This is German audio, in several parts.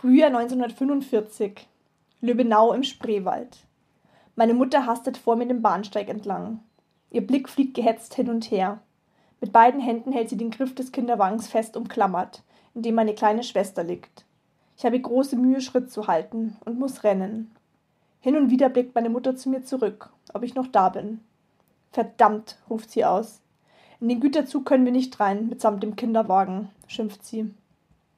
Frühjahr 1945. Lübbenau im Spreewald. Meine Mutter hastet vor mir den Bahnsteig entlang. Ihr Blick fliegt gehetzt hin und her. Mit beiden Händen hält sie den Griff des Kinderwagens fest umklammert, in dem meine kleine Schwester liegt. Ich habe große Mühe, Schritt zu halten und muss rennen. Hin und wieder blickt meine Mutter zu mir zurück, ob ich noch da bin. Verdammt, ruft sie aus. In den Güterzug können wir nicht rein, mitsamt dem Kinderwagen, schimpft sie.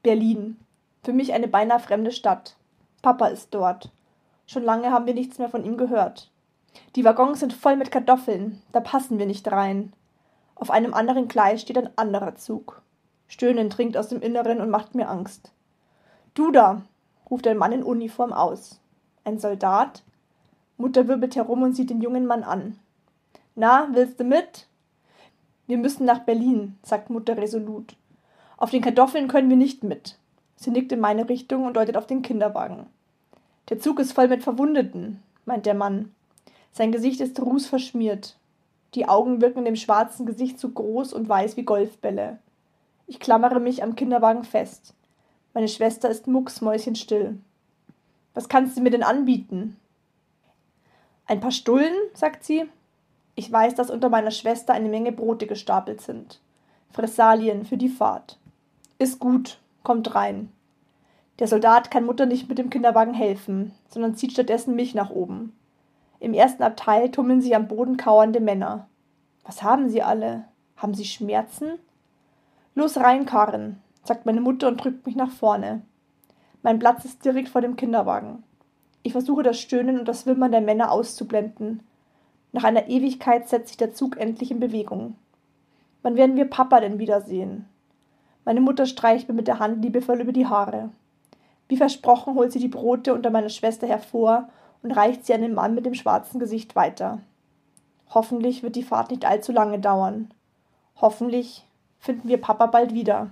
Berlin. Für mich eine beinahe fremde Stadt. Papa ist dort. Schon lange haben wir nichts mehr von ihm gehört. Die Waggons sind voll mit Kartoffeln, da passen wir nicht rein. Auf einem anderen Gleis steht ein anderer Zug. Stöhnen dringt aus dem Inneren und macht mir Angst. Du da, ruft ein Mann in Uniform aus. Ein Soldat? Mutter wirbelt herum und sieht den jungen Mann an. Na, willst du mit? Wir müssen nach Berlin, sagt Mutter resolut. Auf den Kartoffeln können wir nicht mit. Sie nickt in meine Richtung und deutet auf den Kinderwagen. Der Zug ist voll mit Verwundeten, meint der Mann. Sein Gesicht ist rußverschmiert. Die Augen wirken dem schwarzen Gesicht so groß und weiß wie Golfbälle. Ich klammere mich am Kinderwagen fest. Meine Schwester ist mucksmäuschenstill. Was kannst du mir denn anbieten? Ein paar Stullen, sagt sie. Ich weiß, dass unter meiner Schwester eine Menge Brote gestapelt sind. Fressalien für die Fahrt. Ist gut, kommt rein. Der Soldat kann Mutter nicht mit dem Kinderwagen helfen, sondern zieht stattdessen mich nach oben. Im ersten Abteil tummeln sich am Boden kauernde Männer. Was haben sie alle? Haben sie Schmerzen? Los rein, Karin, sagt meine Mutter und drückt mich nach vorne. Mein Platz ist direkt vor dem Kinderwagen. Ich versuche das Stöhnen und das Wimmern der Männer auszublenden. Nach einer Ewigkeit setzt sich der Zug endlich in Bewegung. Wann werden wir Papa denn wiedersehen? Meine Mutter streicht mir mit der Hand liebevoll über die Haare. Wie versprochen holt sie die Brote unter meiner Schwester hervor und reicht sie an den Mann mit dem schwarzen Gesicht weiter. Hoffentlich wird die Fahrt nicht allzu lange dauern. Hoffentlich finden wir Papa bald wieder.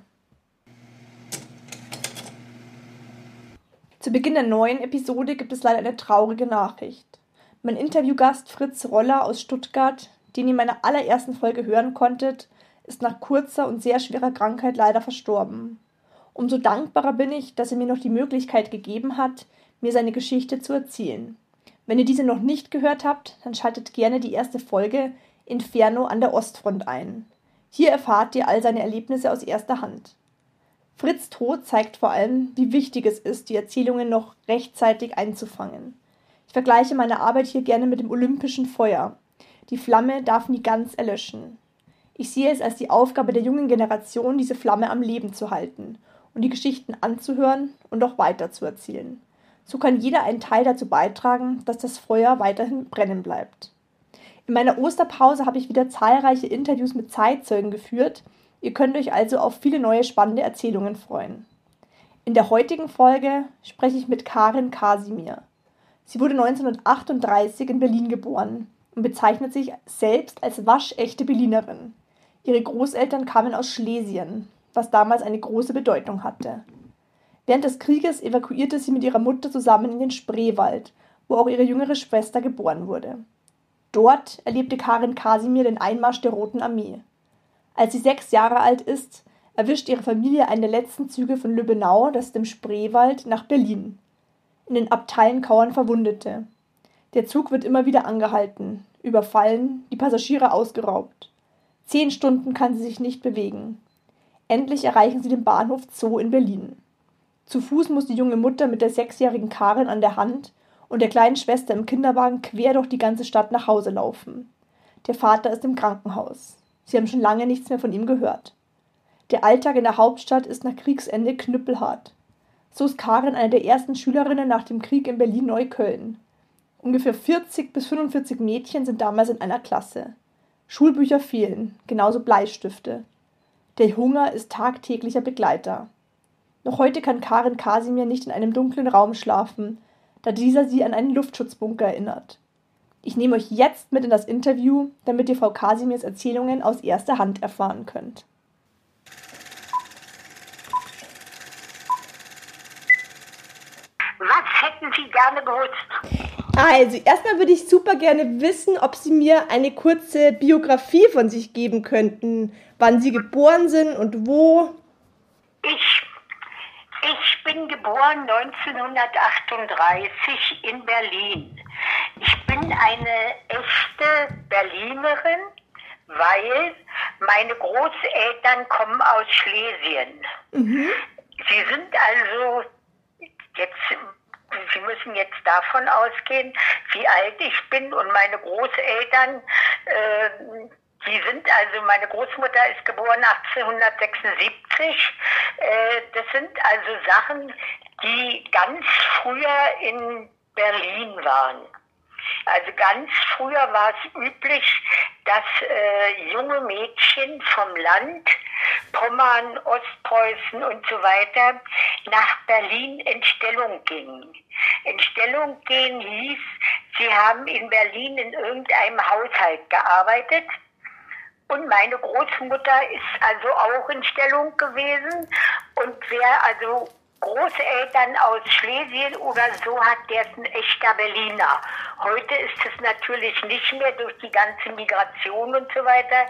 Zu Beginn der neuen Episode gibt es leider eine traurige Nachricht. Mein Interviewgast Fritz Roller aus Stuttgart, den ihr in meiner allerersten Folge hören konntet, ist nach kurzer und sehr schwerer Krankheit leider verstorben. Umso dankbarer bin ich, dass er mir noch die Möglichkeit gegeben hat, mir seine Geschichte zu erzählen. Wenn ihr diese noch nicht gehört habt, dann schaltet gerne die erste Folge Inferno an der Ostfront ein. Hier erfahrt ihr all seine Erlebnisse aus erster Hand. Fritz Tod zeigt vor allem, wie wichtig es ist, die Erzählungen noch rechtzeitig einzufangen. Ich vergleiche meine Arbeit hier gerne mit dem olympischen Feuer. Die Flamme darf nie ganz erlöschen. Ich sehe es als die Aufgabe der jungen Generation, diese Flamme am Leben zu halten und die Geschichten anzuhören und auch weiterzuerzählen. So kann jeder einen Teil dazu beitragen, dass das Feuer weiterhin brennen bleibt. In meiner Osterpause habe ich wieder zahlreiche Interviews mit Zeitzeugen geführt. Ihr könnt euch also auf viele neue spannende Erzählungen freuen. In der heutigen Folge spreche ich mit Karin Kasimir. Sie wurde 1938 in Berlin geboren und bezeichnet sich selbst als waschechte Berlinerin. Ihre Großeltern kamen aus Schlesien, was damals eine große Bedeutung hatte. Während des Krieges evakuierte sie mit ihrer Mutter zusammen in den Spreewald, wo auch ihre jüngere Schwester geboren wurde. Dort erlebte Karin Kasimir den Einmarsch der Roten Armee. Als sie sechs Jahre alt ist, erwischt ihre Familie einen der letzten Züge von Lübbenau, das im Spreewald, nach Berlin. In den Abteilen kauern Verwundete. Der Zug wird immer wieder angehalten. überfallen, die Passagiere ausgeraubt. Zehn Stunden kann sie sich nicht bewegen. Endlich erreichen sie den Bahnhof Zoo in Berlin. Zu Fuß muss die junge Mutter mit der sechsjährigen Karin an der Hand und der kleinen Schwester im Kinderwagen quer durch die ganze Stadt nach Hause laufen. Der Vater ist im Krankenhaus. Sie haben schon lange nichts mehr von ihm gehört. Der Alltag in der Hauptstadt ist nach Kriegsende knüppelhart. So ist Karin eine der ersten Schülerinnen nach dem Krieg in Berlin-Neukölln. Ungefähr 40 bis 45 Mädchen sind damals in einer Klasse. Schulbücher fehlen, genauso Bleistifte. Der Hunger ist tagtäglicher Begleiter. Noch heute kann Karin Kasimir nicht in einem dunklen Raum schlafen, da dieser sie an einen Luftschutzbunker erinnert. Ich nehme euch jetzt mit in das Interview, damit ihr Frau Kasimirs Erzählungen aus erster Hand erfahren könnt. Was hätten Sie gerne gewusst? Also, erstmal würde ich super gerne wissen, ob Sie mir eine kurze Biografie von sich geben könnten. Wann Sie geboren sind und wo. Ich, ich bin geboren 1938 in Berlin. Ich bin eine echte Berlinerin, weil meine Großeltern kommen aus Schlesien. Sie sind also jetzt Sie müssen jetzt davon ausgehen, wie alt ich bin und meine Großeltern, äh, die sind, also meine Großmutter ist geboren 1876. Äh, das sind also Sachen, die ganz früher in Berlin waren. Also ganz früher war es üblich, dass äh, junge Mädchen vom Land, Pommern, Ostpreußen und so weiter, nach Berlin in Stellung gingen. In Stellung gehen hieß, sie haben in Berlin in irgendeinem Haushalt gearbeitet. Und meine Großmutter ist also auch in Stellung gewesen. Und wer also Großeltern aus Schlesien oder so hat, der ist ein echter Berliner. Heute ist es natürlich nicht mehr durch die ganze Migration und so weiter.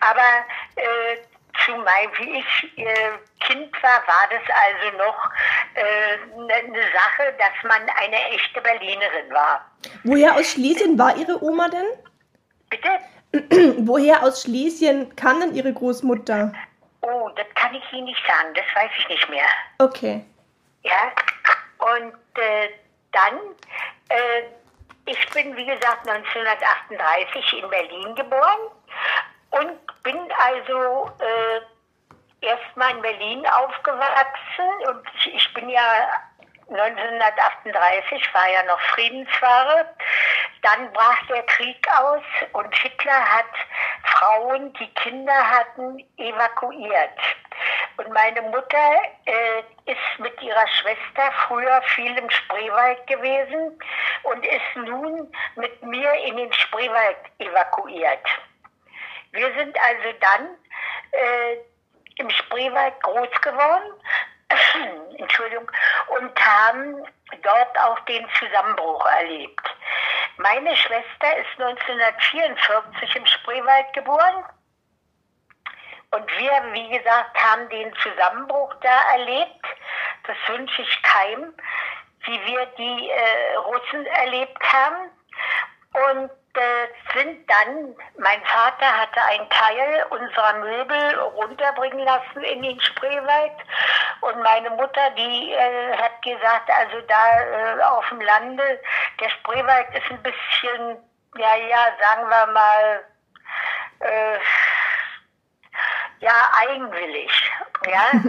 Aber äh, zu mein, wie ich äh, Kind war, war das also noch eine äh, ne Sache, dass man eine echte Berlinerin war. Woher aus Schlesien war Ihre Oma denn? Bitte? Woher aus Schlesien kam denn Ihre Großmutter? Oh, das kann ich Ihnen nicht sagen, das weiß ich nicht mehr. Okay. Ja, und äh, dann, äh, ich bin wie gesagt 1938 in Berlin geboren und bin also äh, erstmal in Berlin aufgewachsen und ich, ich bin ja 1938 war ja noch Friedenswahre. Dann brach der Krieg aus und Hitler hat Frauen, die Kinder hatten, evakuiert. Und meine Mutter äh, ist mit ihrer Schwester früher viel im Spreewald gewesen und ist nun mit mir in den Spreewald evakuiert. Wir sind also dann äh, im Spreewald groß geworden, Entschuldigung, und haben dort auch den Zusammenbruch erlebt. Meine Schwester ist 1944 im Spreewald geboren und wir, wie gesagt, haben den Zusammenbruch da erlebt. Das wünsche ich keinem, wie wir die äh, Russen erlebt haben. Und äh, sind dann, mein Vater hatte einen Teil unserer Möbel runterbringen lassen in den Spreewald. Und meine Mutter, die äh, hat gesagt, also da äh, auf dem Lande, der Spreewald ist ein bisschen, ja, ja, sagen wir mal, äh, ja, eigenwillig. Ja.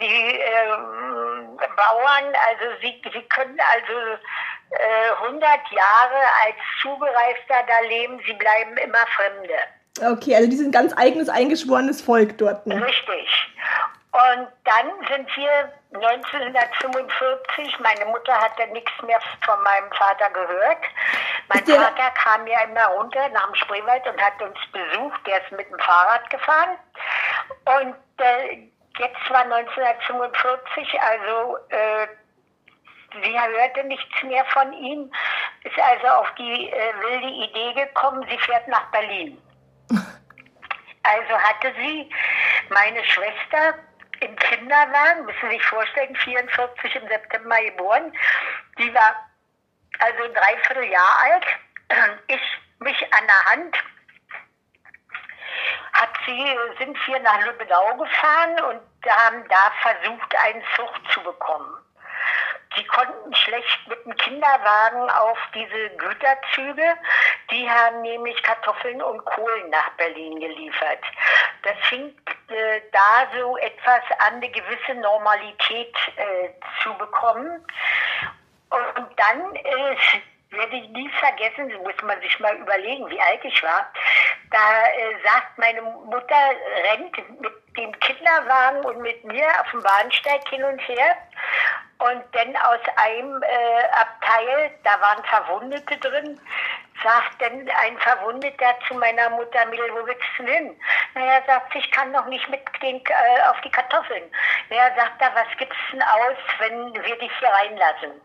die ähm, Bauern, also sie, sie können also 100 Jahre als Zugereifter da leben, sie bleiben immer Fremde. Okay, also die sind ganz eigenes, eingeschworenes Volk dort. Ne? Richtig. Und dann sind wir 1945, meine Mutter hatte nichts mehr von meinem Vater gehört. Mein der- Vater kam ja immer runter nach dem Spreewald und hat uns besucht. Der ist mit dem Fahrrad gefahren. Und äh, jetzt war 1945, also äh, sie hörte nichts mehr von ihm, ist also auf die äh, wilde Idee gekommen, sie fährt nach Berlin. Also hatte sie meine Schwester im Kinderwagen, müssen Sie sich vorstellen, 44 im September geboren. Die war also ein Dreivierteljahr alt. Ich mich an der Hand hat sie, sind wir nach Lübbenau gefahren und haben da versucht, einen Zug zu bekommen. Die konnten schlecht mit dem Kinderwagen auf diese Güterzüge. Die haben nämlich Kartoffeln und Kohlen nach Berlin geliefert. Das fing äh, da so etwas an, eine gewisse Normalität äh, zu bekommen. Und dann äh, werde ich nie vergessen, muss man sich mal überlegen, wie alt ich war. Da äh, sagt meine Mutter, rennt mit dem Kinderwagen und mit mir auf dem Bahnsteig hin und her. Und dann aus einem äh, Abteil, da waren Verwundete drin, sagt dann ein Verwundeter zu meiner Mutter, Mädel, wo willst du hin? Naja, sagt sie, ich kann noch nicht mit den, äh, auf die Kartoffeln. Naja, sagt er, was gibt's denn aus, wenn wir dich hier reinlassen?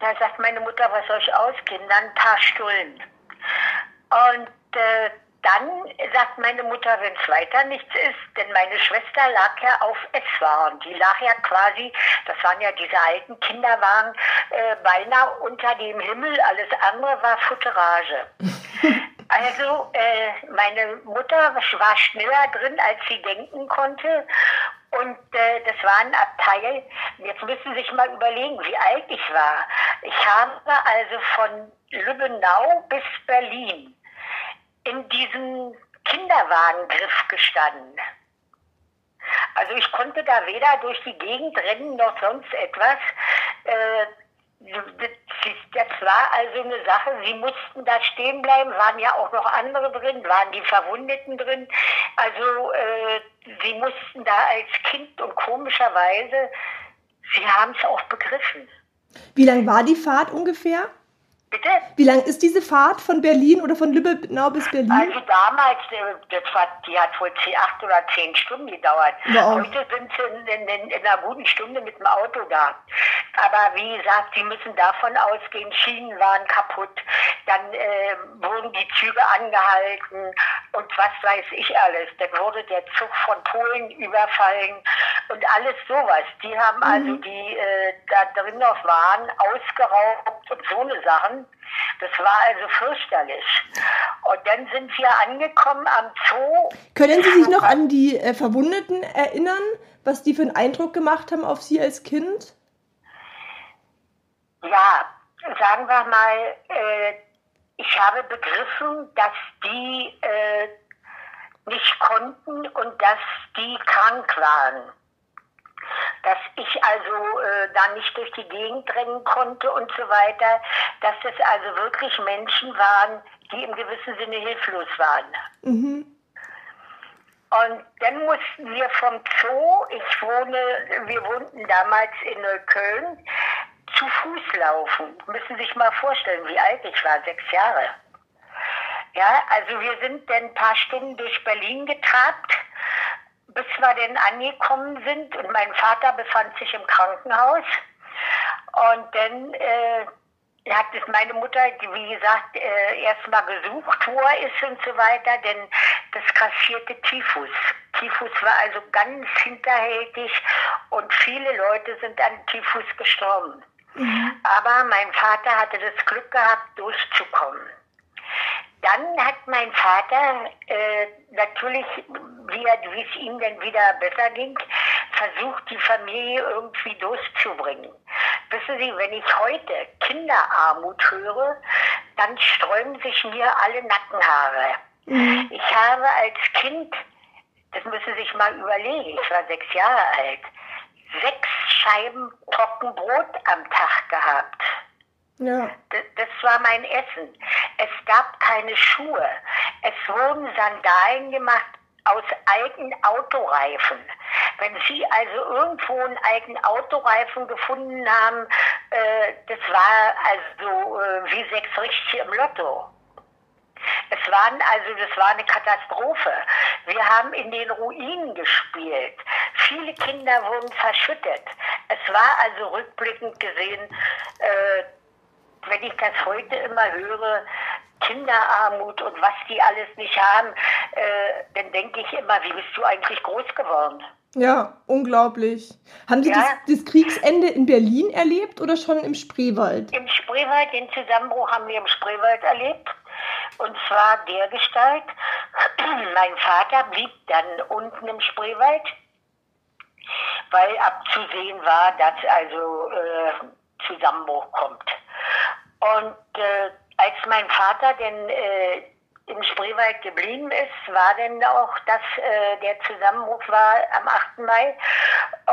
Da sagt meine Mutter, was soll ich ausgehen? Dann ein paar Stullen. Und äh, dann sagt meine Mutter, wenn es weiter nichts ist, denn meine Schwester lag ja auf S-Waren. Die lag ja quasi, das waren ja diese alten Kinderwagen, äh, beinahe unter dem Himmel. Alles andere war Futterage. also äh, meine Mutter war schneller drin, als sie denken konnte. Und äh, das war ein Abteil, jetzt müssen Sie sich mal überlegen, wie alt ich war. Ich habe also von Lübbenau bis Berlin in diesem Kinderwagengriff gestanden. Also ich konnte da weder durch die Gegend rennen noch sonst etwas. Äh, das war also eine Sache, sie mussten da stehen bleiben, waren ja auch noch andere drin, waren die Verwundeten drin. Also äh, sie mussten da als Kind und komischerweise, sie haben es auch begriffen. Wie lang war die Fahrt ungefähr? Bitte? Wie lang ist diese Fahrt von Berlin oder von Lübbenau bis Berlin? Also damals, äh, das war, die hat wohl acht oder zehn Stunden gedauert. Wow. Heute sind sie in, in, in, einer guten Stunde mit dem Auto da. Aber wie gesagt, sie müssen davon ausgehen, Schienen waren kaputt, dann äh, wurden die Züge angehalten und was weiß ich alles. Dann wurde der Zug von Polen überfallen und alles sowas. Die haben Mhm. also die äh, da drin noch waren, ausgeraubt und so eine Sachen. Das war also fürchterlich. Und dann sind wir angekommen am Zoo. Können Sie sich noch an die äh, Verwundeten erinnern, was die für einen Eindruck gemacht haben auf Sie als Kind? Ja, sagen wir mal, äh, ich habe begriffen, dass die äh, nicht konnten und dass die krank waren. Dass ich also äh, da nicht durch die Gegend rennen konnte und so weiter, dass das also wirklich Menschen waren, die im gewissen Sinne hilflos waren. Mhm. Und dann mussten wir vom Zoo, ich wohne, wir wohnten damals in Neukölln, zu Fuß laufen. Müssen sich mal vorstellen, wie alt ich war, sechs Jahre. Ja, also wir sind dann ein paar Stunden durch Berlin getrabt, bis wir dann angekommen sind und mein Vater befand sich im Krankenhaus. Und dann äh, hat es meine Mutter, wie gesagt, äh, erstmal gesucht, wo er ist und so weiter, denn das kassierte Typhus. Typhus war also ganz hinterhältig und viele Leute sind an Typhus gestorben. Aber mein Vater hatte das Glück gehabt, durchzukommen. Dann hat mein Vater äh, natürlich, wie, wie es ihm dann wieder besser ging, versucht, die Familie irgendwie durchzubringen. Wissen Sie, wenn ich heute Kinderarmut höre, dann sträuben sich mir alle Nackenhaare. Ich habe als Kind, das müssen Sie sich mal überlegen, ich war sechs Jahre alt, sechs Scheiben Trockenbrot am Tag gehabt. Ja. Das, das war mein Essen. Es gab keine Schuhe. Es wurden Sandalen gemacht aus alten Autoreifen. Wenn Sie also irgendwo einen alten Autoreifen gefunden haben, äh, das war also äh, wie sechs Richtige im Lotto. Es waren also, das war eine Katastrophe. Wir haben in den Ruinen gespielt. Viele Kinder wurden verschüttet. Es war also rückblickend gesehen, äh, wenn ich das heute immer höre, Kinderarmut und was die alles nicht haben, äh, dann denke ich immer, wie bist du eigentlich groß geworden? Ja, unglaublich. Haben Sie Ja. das, das Kriegsende in Berlin erlebt oder schon im Spreewald? Im Spreewald, den Zusammenbruch haben wir im Spreewald erlebt. Und zwar der Gestalt, mein Vater blieb dann unten im Spreewald, weil abzusehen war, dass also äh, Zusammenbruch kommt. Und äh, als mein Vater denn äh, im Spreewald geblieben ist, war denn auch, dass äh, der Zusammenbruch war am 8. Mai.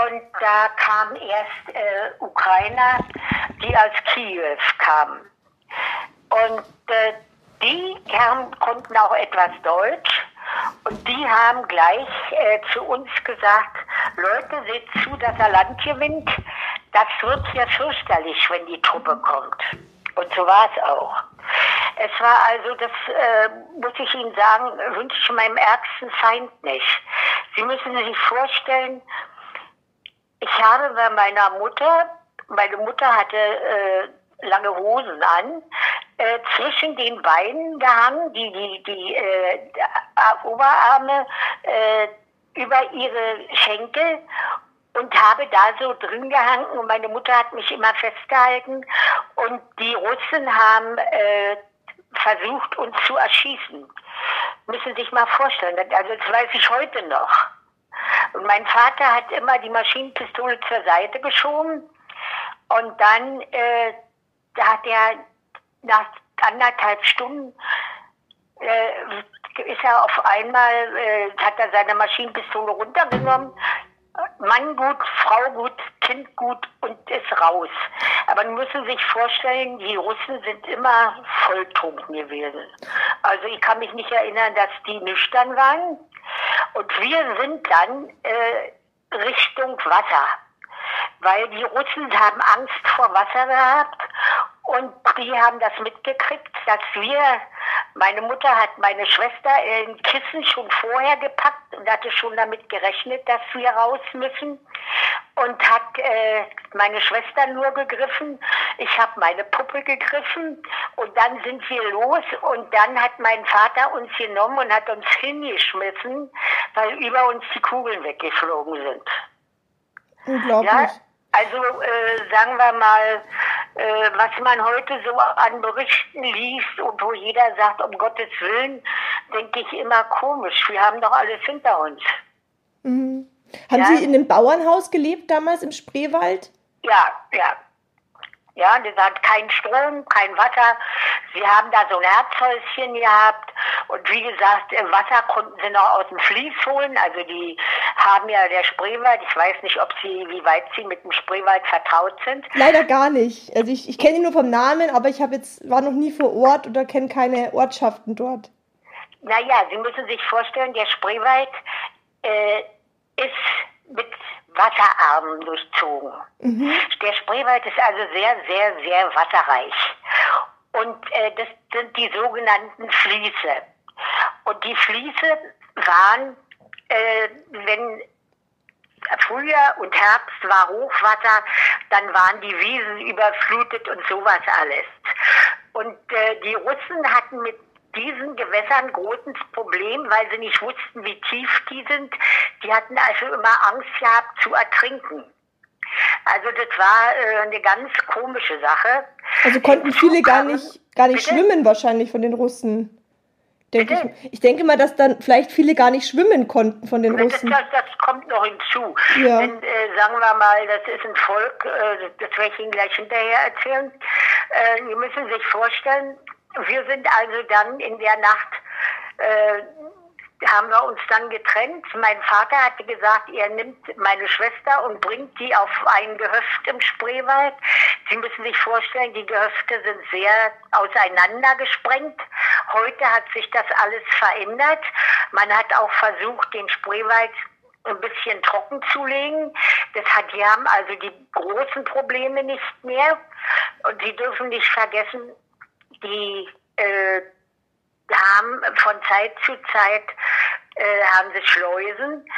Und da kamen erst äh, Ukrainer, die aus Kiew kamen. Und äh, die haben, konnten auch etwas Deutsch. Und die haben gleich äh, zu uns gesagt, Leute, seht zu, dass er Land gewinnt. Das wird ja fürchterlich, wenn die Truppe kommt. Und so war es auch. Es war also, das äh, muss ich Ihnen sagen, wünsche ich meinem ärgsten Feind nicht. Sie müssen sich vorstellen, ich habe bei meiner Mutter, meine Mutter hatte äh, lange Hosen an, äh, zwischen den Beinen gehangen, die, die, die äh, Oberarme äh, über ihre Schenkel und habe da so drin gehangen und meine Mutter hat mich immer festgehalten und die Russen haben äh, versucht, uns zu erschießen. Müssen Sie sich mal vorstellen, also das weiß ich heute noch. Und mein Vater hat immer die Maschinenpistole zur Seite geschoben und dann äh, da hat er nach anderthalb Stunden äh, ist er auf einmal, äh, hat er seine Maschinenpistole runtergenommen, Mann gut, Frau gut, Kind gut und ist raus. Aber man müssen sich vorstellen, die Russen sind immer volltrunken gewesen. Also ich kann mich nicht erinnern, dass die nüchtern waren. Und wir sind dann äh, Richtung Wasser. Weil die Russen haben Angst vor Wasser gehabt und die haben das mitgekriegt, dass wir meine Mutter hat meine Schwester in Kissen schon vorher gepackt und hatte schon damit gerechnet, dass wir raus müssen und hat äh, meine Schwester nur gegriffen. Ich habe meine Puppe gegriffen und dann sind wir los und dann hat mein Vater uns genommen und hat uns hingeschmissen, weil über uns die Kugeln weggeflogen sind. Unglaublich. Ja, also äh, sagen wir mal, äh, was man heute so an Berichten liest und wo jeder sagt, um Gottes Willen, denke ich immer komisch. Wir haben doch alles hinter uns. Mhm. Haben Ja. Sie in einem Bauernhaus gelebt damals im Spreewald? Ja, ja. Ja, das hat keinen Strom, kein Wasser. Sie haben da so ein Herzhäuschen gehabt. Und wie gesagt, Wasser konnten sie noch aus dem Fließ holen. Also die haben ja der Spreewald, ich weiß nicht, ob sie, wie weit sie mit dem Spreewald vertraut sind. Leider gar nicht. Also ich, ich kenne ihn nur vom Namen, aber ich habe jetzt war noch nie vor Ort oder kenne keine Ortschaften dort. Naja, Sie müssen sich vorstellen, der Spreewald äh, ist mit Wasserarmen durchzogen. Der Spreewald ist also sehr, sehr, sehr wasserreich. Und äh, das sind die sogenannten Fließe. Und die Fließe waren, äh, wenn Frühjahr und Herbst war Hochwasser, dann waren die Wiesen überflutet und sowas alles. Und äh, die Russen hatten mit diesen Gewässern großes Problem, weil sie nicht wussten, wie tief die sind. Die hatten also immer Angst gehabt zu ertrinken. Also das war äh, eine ganz komische Sache. Also konnten viele gar nicht, gar nicht Bitte? schwimmen wahrscheinlich von den Russen. Bitte? ich, ich denke mal, dass dann vielleicht viele gar nicht schwimmen konnten von den Das, Russen. das, das kommt noch hinzu. Ja. Denn, äh, sagen wir mal, das ist ein Volk, äh, das werde ich Ihnen gleich hinterher erzählen. Äh, Sie müssen sich vorstellen, wir sind also dann in der Nacht, äh, haben wir uns dann getrennt. Mein Vater hatte gesagt, er nimmt meine Schwester und bringt die auf ein Gehöft im Spreewald. Sie müssen sich vorstellen, die Gehöfte sind sehr auseinander gesprengt. Heute hat sich das alles verändert. Man hat auch versucht, den Spreewald ein bisschen trocken zu legen. Das hat, die haben also die großen Probleme nicht mehr. Und Sie dürfen nicht vergessen, die äh, haben von Zeit zu Zeit äh, haben sie Schleusen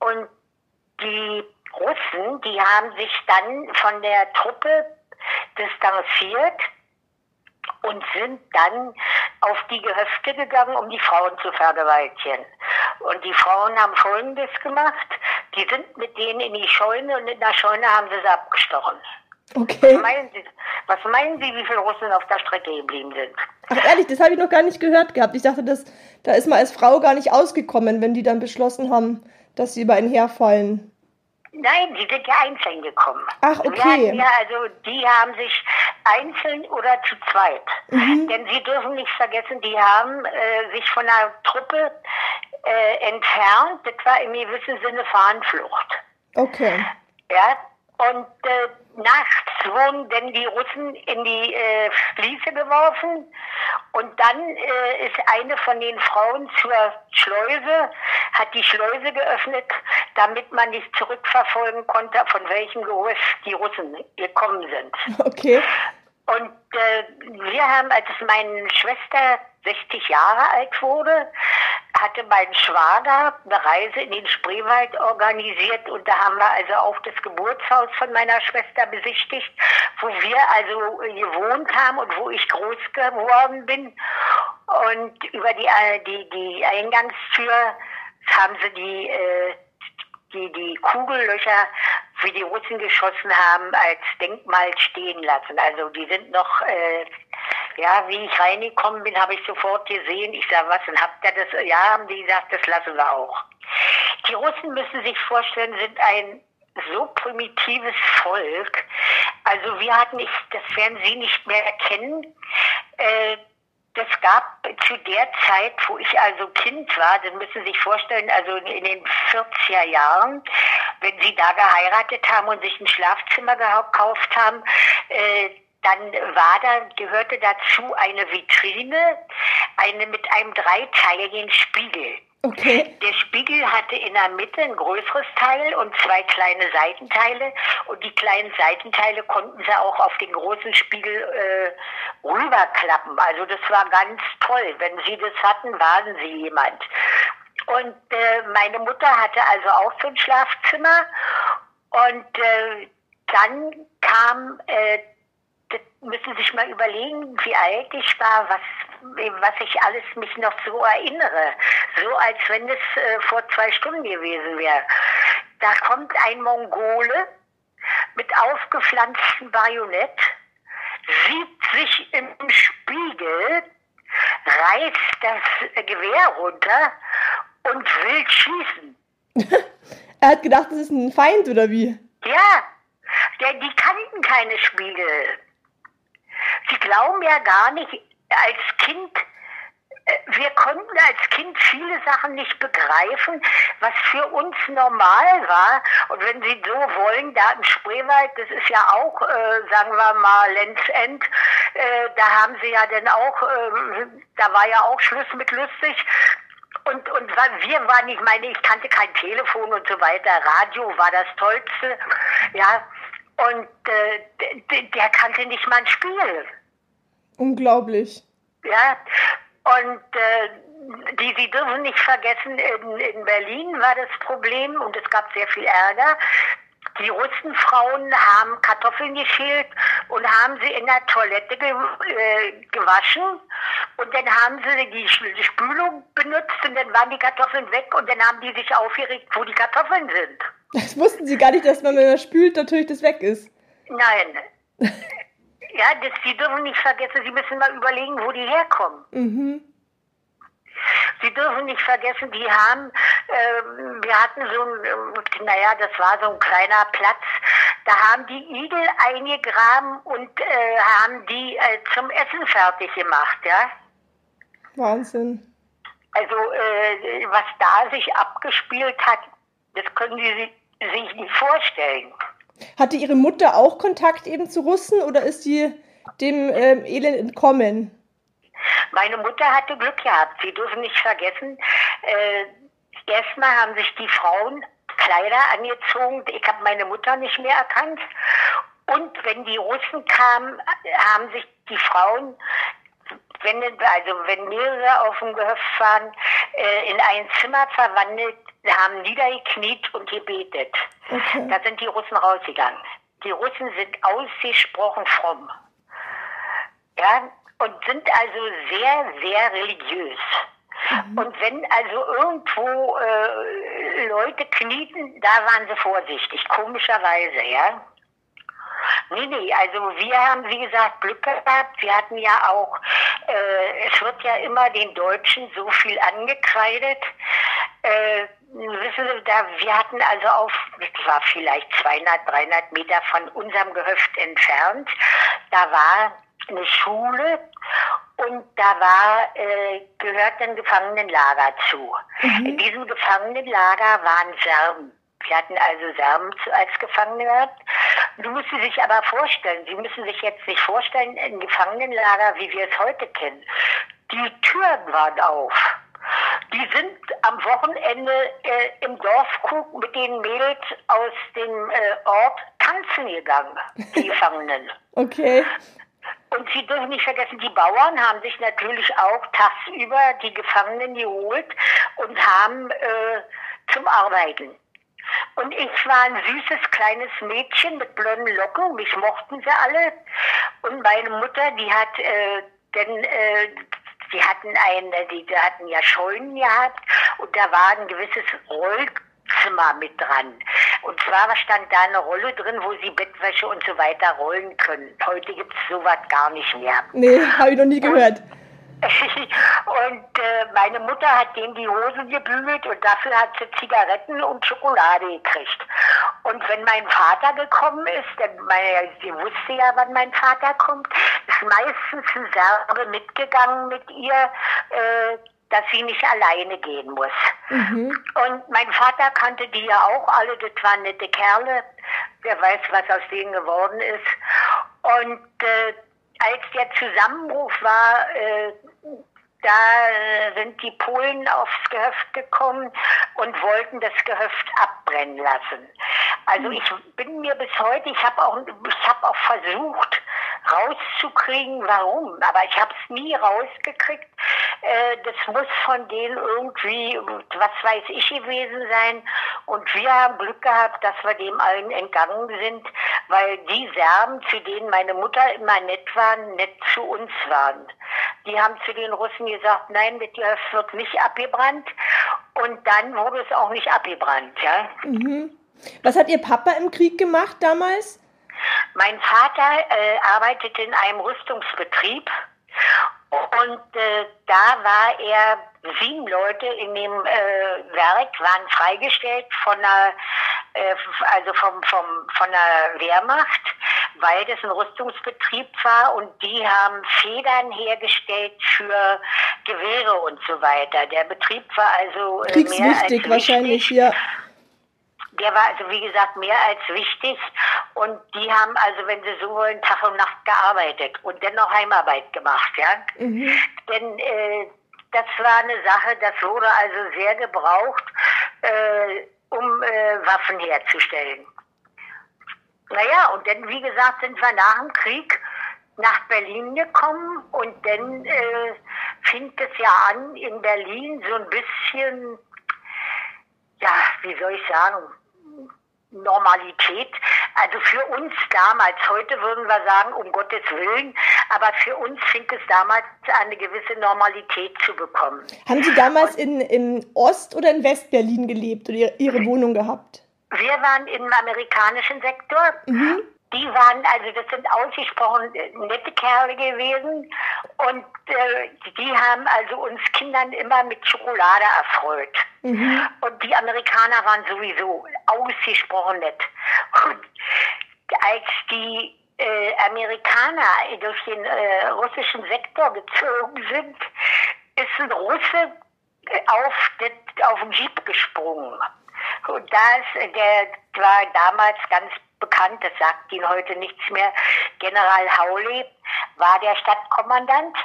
und die Russen, die haben sich dann von der Truppe distanziert und sind dann auf die Gehöfte gegangen, um die Frauen zu vergewaltigen. Und die Frauen haben Folgendes gemacht. Die sind mit denen in die Scheune und in der Scheune haben sie sie abgestochen. Okay. Was meinen, Sie, was meinen Sie, wie viele Russen auf der Strecke geblieben sind? Ach ehrlich, das habe ich noch gar nicht gehört gehabt. Ich dachte, das, da ist man als Frau gar nicht ausgekommen, wenn die dann beschlossen haben, dass sie über einen herfallen. Nein, die sind ja einzeln gekommen. Ach, okay. ja, also die haben sich einzeln oder zu zweit. Denn Sie dürfen nicht vergessen, die haben äh, sich von der Truppe äh, entfernt. Das war im gewissen Sinne Fahnenflucht. Okay. Ja, und äh, nachts wurden denn die Russen in die äh, Fließe geworfen und dann äh, ist eine von den Frauen zur Schleuse, hat die Schleuse geöffnet, damit man nicht zurückverfolgen konnte, von welchem Gerüst die Russen gekommen sind. Okay. Und äh, wir haben, als meine Schwester 60 Jahre alt wurde, hatte mein Schwager eine Reise in den Spreewald organisiert und da haben wir also auch das Geburtshaus von meiner Schwester besichtigt, wo wir also gewohnt haben und wo ich groß geworden bin. Und über die, äh, die, die Eingangstür haben sie die, äh, die, die Kugellöcher, wie die Russen geschossen haben, als Denkmal stehen lassen. Also die sind noch, äh, ja, wie ich reingekommen bin, habe ich sofort gesehen. Ich sage, was, und habt ihr das? Ja, haben die gesagt, das lassen wir auch. Die Russen müssen sich vorstellen, sind ein so primitives Volk. Also wir hatten, ich, das werden Sie nicht mehr kennen, äh, das gab zu der Zeit, wo ich also Kind war, das müssen Sie sich vorstellen, also in den 40er Jahren, wenn Sie da geheiratet haben und sich ein Schlafzimmer gekauft haben, äh, dann war da, gehörte dazu eine Vitrine, eine mit einem dreiteiligen Spiegel. Okay. Der Spiegel hatte in der Mitte ein größeres Teil und zwei kleine Seitenteile. Und die kleinen Seitenteile konnten sie auch auf den großen Spiegel äh, rüberklappen. Also das war ganz toll. Wenn sie das hatten, waren sie jemand. Und äh, meine Mutter hatte also auch so ein Schlafzimmer. Und äh, dann kam äh, das müssen Sie sich mal überlegen, wie alt ich war, was, was ich alles mich noch so erinnere. So als wenn es äh, vor zwei Stunden gewesen wäre. Da kommt ein Mongole mit aufgepflanztem Bajonett, sieht sich im Spiegel, reißt das Gewehr runter und will schießen. Er hat gedacht, das ist ein Feind oder wie? Ja, der, die kannten keine Spiegel. Sie glauben ja gar nicht, als Kind, äh, wir konnten als Kind viele Sachen nicht begreifen, was für uns normal war. Und wenn Sie so wollen, da im Spreewald, das ist ja auch, äh, sagen wir mal, Lenzend, äh, da haben Sie ja dann auch, äh, da war ja auch Schluss mit lustig. Und, und wir waren, ich meine, ich kannte kein Telefon und so weiter. Radio war das Tollste, ja. Und äh, der kannte nicht mal ein Spiel, Unglaublich. ja. Und äh, die, Sie dürfen nicht vergessen, in, in Berlin war das Problem und es gab sehr viel Ärger. Die Russenfrauen haben Kartoffeln geschält und haben sie in der Toilette ge äh, gewaschen. Und dann haben sie die Spülung benutzt und dann waren die Kartoffeln weg und dann haben die sich aufgeregt, wo die Kartoffeln sind. Das wussten sie gar nicht, dass man, wenn man spült, natürlich das weg ist. Nein. ja, das, Sie dürfen nicht vergessen, Sie müssen mal überlegen, wo die herkommen. Mhm. Sie dürfen nicht vergessen, die haben, ähm, wir hatten so ein, ähm, naja, das war so ein kleiner Platz, da haben die Igel eingegraben und äh, haben die äh, zum Essen fertig gemacht, ja. Wahnsinn. Also äh, was da sich abgespielt hat, das können Sie si- sich nicht vorstellen. Hatte ihre Mutter auch Kontakt eben zu Russen oder ist sie dem ähm, Elend entkommen? Meine Mutter hatte Glück gehabt. Sie dürfen nicht vergessen, äh, erstmal haben sich die Frauen Kleider angezogen. Ich habe meine Mutter nicht mehr erkannt. Und wenn die Russen kamen, haben sich die Frauen, wenn, also wenn mehrere auf dem Gehöft waren, äh, in ein Zimmer verwandelt, haben niedergekniet und gebetet. Okay. Da sind die Russen rausgegangen. Die Russen sind ausgesprochen fromm. Ja, und sind also sehr, sehr religiös. Und wenn also irgendwo äh, Leute knieten, da waren sie vorsichtig, komischerweise, ja. Nee, nee, also wir haben, wie gesagt, Glück gehabt. Wir hatten ja auch, äh, es wird ja immer den Deutschen so viel angekreidet. Äh, wissen Sie, da, wir hatten also auf, das war vielleicht 200, 300 Meter von unserem Gehöft entfernt, da war eine Schule und da war, äh, gehört ein Gefangenenlager zu. Mhm. In diesem Gefangenenlager waren Serben. Wir hatten also Serben als Gefangene gehabt. Du musst sie sich aber vorstellen, Sie müssen sich jetzt nicht vorstellen, ein Gefangenenlager, wie wir es heute kennen. Die Türen waren auf. Die sind am Wochenende äh, im Dorfkrug mit den Mädels aus dem äh, Ort tanzen gegangen, die Gefangenen. Okay. Und Sie dürfen nicht vergessen, die Bauern haben sich natürlich auch tagsüber die Gefangenen geholt und haben äh, zum Arbeiten. Und ich war ein süßes kleines Mädchen mit blonden Locken, mich mochten sie alle. Und meine Mutter, die hat, äh, denn, äh, die hatten eine, die, die hatten ja Scheunen gehabt und da war ein gewisses Rollzimmer mit dran. Und zwar stand da eine Rolle drin, wo sie Bettwäsche und so weiter rollen können. Heute gibt's sowas gar nicht mehr. Nee, habe ich noch nie gehört. und äh, meine Mutter hat dem die Hosen gebügelt und dafür hat sie Zigaretten und Schokolade gekriegt. Und wenn mein Vater gekommen ist, denn meine, sie wusste ja, wann mein Vater kommt, ist meistens ein Serbe mitgegangen mit ihr, äh, dass sie nicht alleine gehen muss. Mhm. Und mein Vater kannte die ja auch alle, das waren nette Kerle. Wer weiß, was aus denen geworden ist. Und äh, als der Zusammenbruch war, äh, da äh, sind die Polen aufs Gehöft gekommen und wollten das Gehöft abbrennen lassen. Also ich bin mir bis heute, ich habe auch, ich habe auch versucht rauszukriegen, warum, aber ich habe es nie rausgekriegt. Äh, das muss von denen irgendwie, was weiß ich, gewesen sein. Und wir haben Glück gehabt, dass wir dem allen entgangen sind, weil die Serben, zu denen meine Mutter immer nett waren, nett zu uns waren. Die haben zu den Russen gesagt, nein, mit wird nicht abgebrannt. Und dann wurde es auch nicht abgebrannt, ja. Mhm. Was hat Ihr Papa im Krieg gemacht damals? Mein Vater äh, arbeitete in einem Rüstungsbetrieb und äh, da war er, sieben Leute in dem äh, Werk waren freigestellt von der, äh, also vom, vom, von der Wehrmacht, weil das ein Rüstungsbetrieb war und die haben Federn hergestellt für Gewehre und so weiter. Der Betrieb war also äh, mehr als Kriegswichtig wahrscheinlich, wichtig. ja. Der war also, wie gesagt, mehr als wichtig. Und die haben also, wenn sie so wollen, Tag und Nacht gearbeitet und dennoch Heimarbeit gemacht, ja. Mhm. Denn äh, das war eine Sache, das wurde also sehr gebraucht, äh, um äh, Waffen herzustellen. Naja, und dann, wie gesagt, sind wir nach dem Krieg nach Berlin gekommen und dann äh, fing es ja an, in Berlin so ein bisschen, ja, wie soll ich sagen, Normalität. Also für uns damals, heute würden wir sagen, um Gottes Willen, aber für uns fing es damals an, eine gewisse Normalität zu bekommen. Haben Sie damals in, in Ost- oder in West-Berlin gelebt oder Ihre- Ihre Wohnung gehabt? Wir waren im amerikanischen Sektor. Mhm. Die waren, also das sind ausgesprochen äh, nette Kerle gewesen und äh, die haben also uns Kindern immer mit Schokolade erfreut. Mhm. Und die Amerikaner waren sowieso ausgesprochen nett. Und als die äh, Amerikaner durch den äh, russischen Sektor gezogen sind, ist ein Russe äh, auf, auf den Jeep gesprungen. Und da ist, äh, der war damals ganz bekannt, das sagt Ihnen heute nichts mehr, General Hawley war der Stadtkommandant.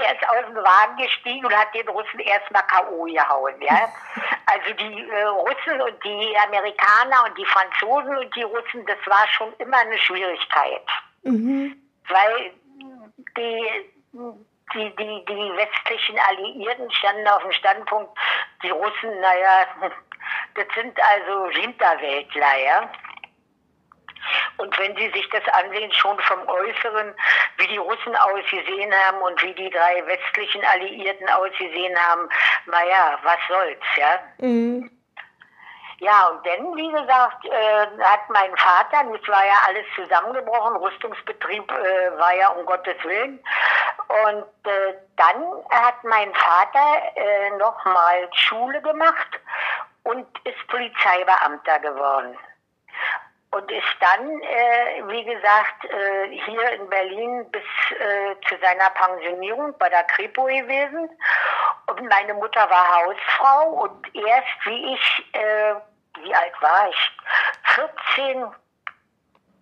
Der ist aus dem Wagen gestiegen und hat den Russen erstmal K.O. gehauen, ja. Also die äh, Russen und die Amerikaner und die Franzosen und die Russen, das war schon immer eine Schwierigkeit. Mhm. Weil die, die, die, die westlichen Alliierten standen auf dem Standpunkt, die Russen, naja, das sind also Hinterwäldler, ja. Und wenn Sie sich das ansehen, schon vom Äußeren, wie die Russen ausgesehen haben und wie die drei westlichen Alliierten ausgesehen haben, naja, was soll's, ja. Mhm. Ja, und dann, wie gesagt, äh, hat mein Vater, das war ja alles zusammengebrochen, Rüstungsbetrieb äh, war ja um Gottes Willen. Und äh, dann hat mein Vater äh, nochmal Schule gemacht und ist Polizeibeamter geworden. Und ist dann, äh, wie gesagt, äh, hier in Berlin bis äh, zu seiner Pensionierung bei der Kripo gewesen. Und meine Mutter war Hausfrau und erst wie ich, äh, wie alt war ich? 14,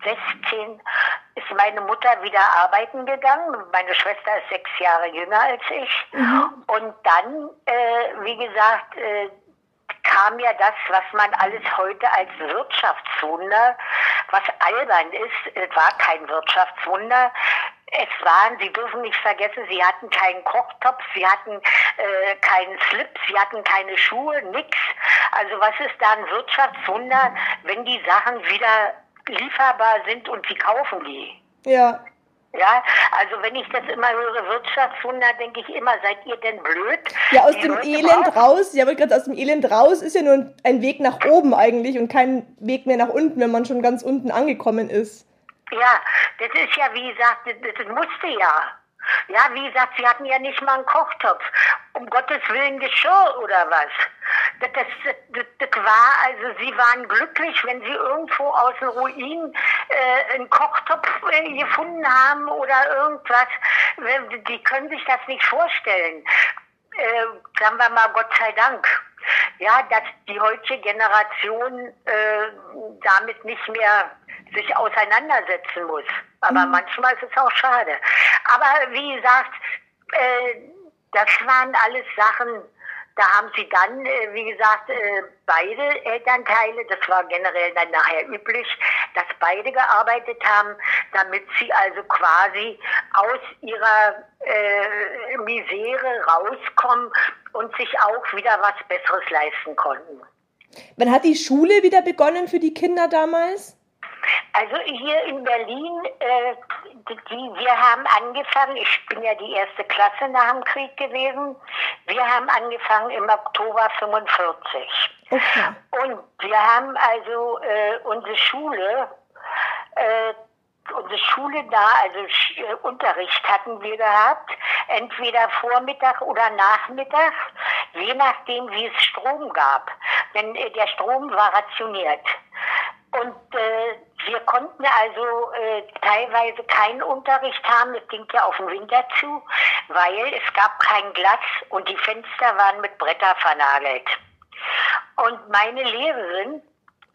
16 ist meine Mutter wieder arbeiten gegangen. Meine Schwester ist sechs Jahre jünger als ich. Mhm. Und dann, äh, wie gesagt, äh, kam ja das, was man alles heute als Wirtschaftswunder, was albern ist, es war kein Wirtschaftswunder. Es waren, Sie dürfen nicht vergessen, Sie hatten keinen Kochtopf, Sie hatten äh, keinen Slip, Sie hatten keine Schuhe, nix. Also was ist da ein Wirtschaftswunder, wenn die Sachen wieder lieferbar sind und Sie kaufen die? Ja. Ja, also wenn ich das immer höre, Wirtschaftswunder, denke ich immer, seid ihr denn blöd? Ja, aus dem Elend brauchen? raus, ja, aber gerade aus dem Elend raus ist ja nur ein Weg nach oben eigentlich und kein Weg mehr nach unten, wenn man schon ganz unten angekommen ist. Ja, das ist ja, wie gesagt, das, das musste ja. Ja, wie gesagt, sie hatten ja nicht mal einen Kochtopf. Um Gottes Willen Geschirr oder was. Das, das, das, das war, also sie waren glücklich, wenn sie irgendwo aus den Ruinen äh, einen Kochtopf äh, gefunden haben oder irgendwas. Die können sich das nicht vorstellen. Äh, sagen wir mal Gott sei Dank. Ja, dass die heutige Generation äh, damit nicht mehr sich auseinandersetzen muss. Aber mhm. manchmal ist es auch schade. Aber wie gesagt, äh, das waren alles Sachen, da haben sie dann, äh, wie gesagt, äh, beide Elternteile, das war generell dann nachher üblich, dass beide gearbeitet haben, damit sie also quasi aus ihrer äh, Misere rauskommen und sich auch wieder was Besseres leisten konnten. Wann hat die Schule wieder begonnen für die Kinder damals? Also hier in Berlin, äh, die, wir haben angefangen, ich bin ja die erste Klasse nach dem Krieg gewesen, wir haben angefangen im Oktober 45. Okay. Und wir haben also äh, unsere Schule, äh, unsere Schule da, also äh, Unterricht hatten wir gehabt, entweder Vormittag oder Nachmittag, je nachdem wie es Strom gab. Denn äh, der Strom war rationiert. Und äh, wir konnten also äh, teilweise keinen Unterricht haben, das ging ja auf den Winter zu, weil es gab kein Glas und die Fenster waren mit Bretter vernagelt. Und meine Lehrerin,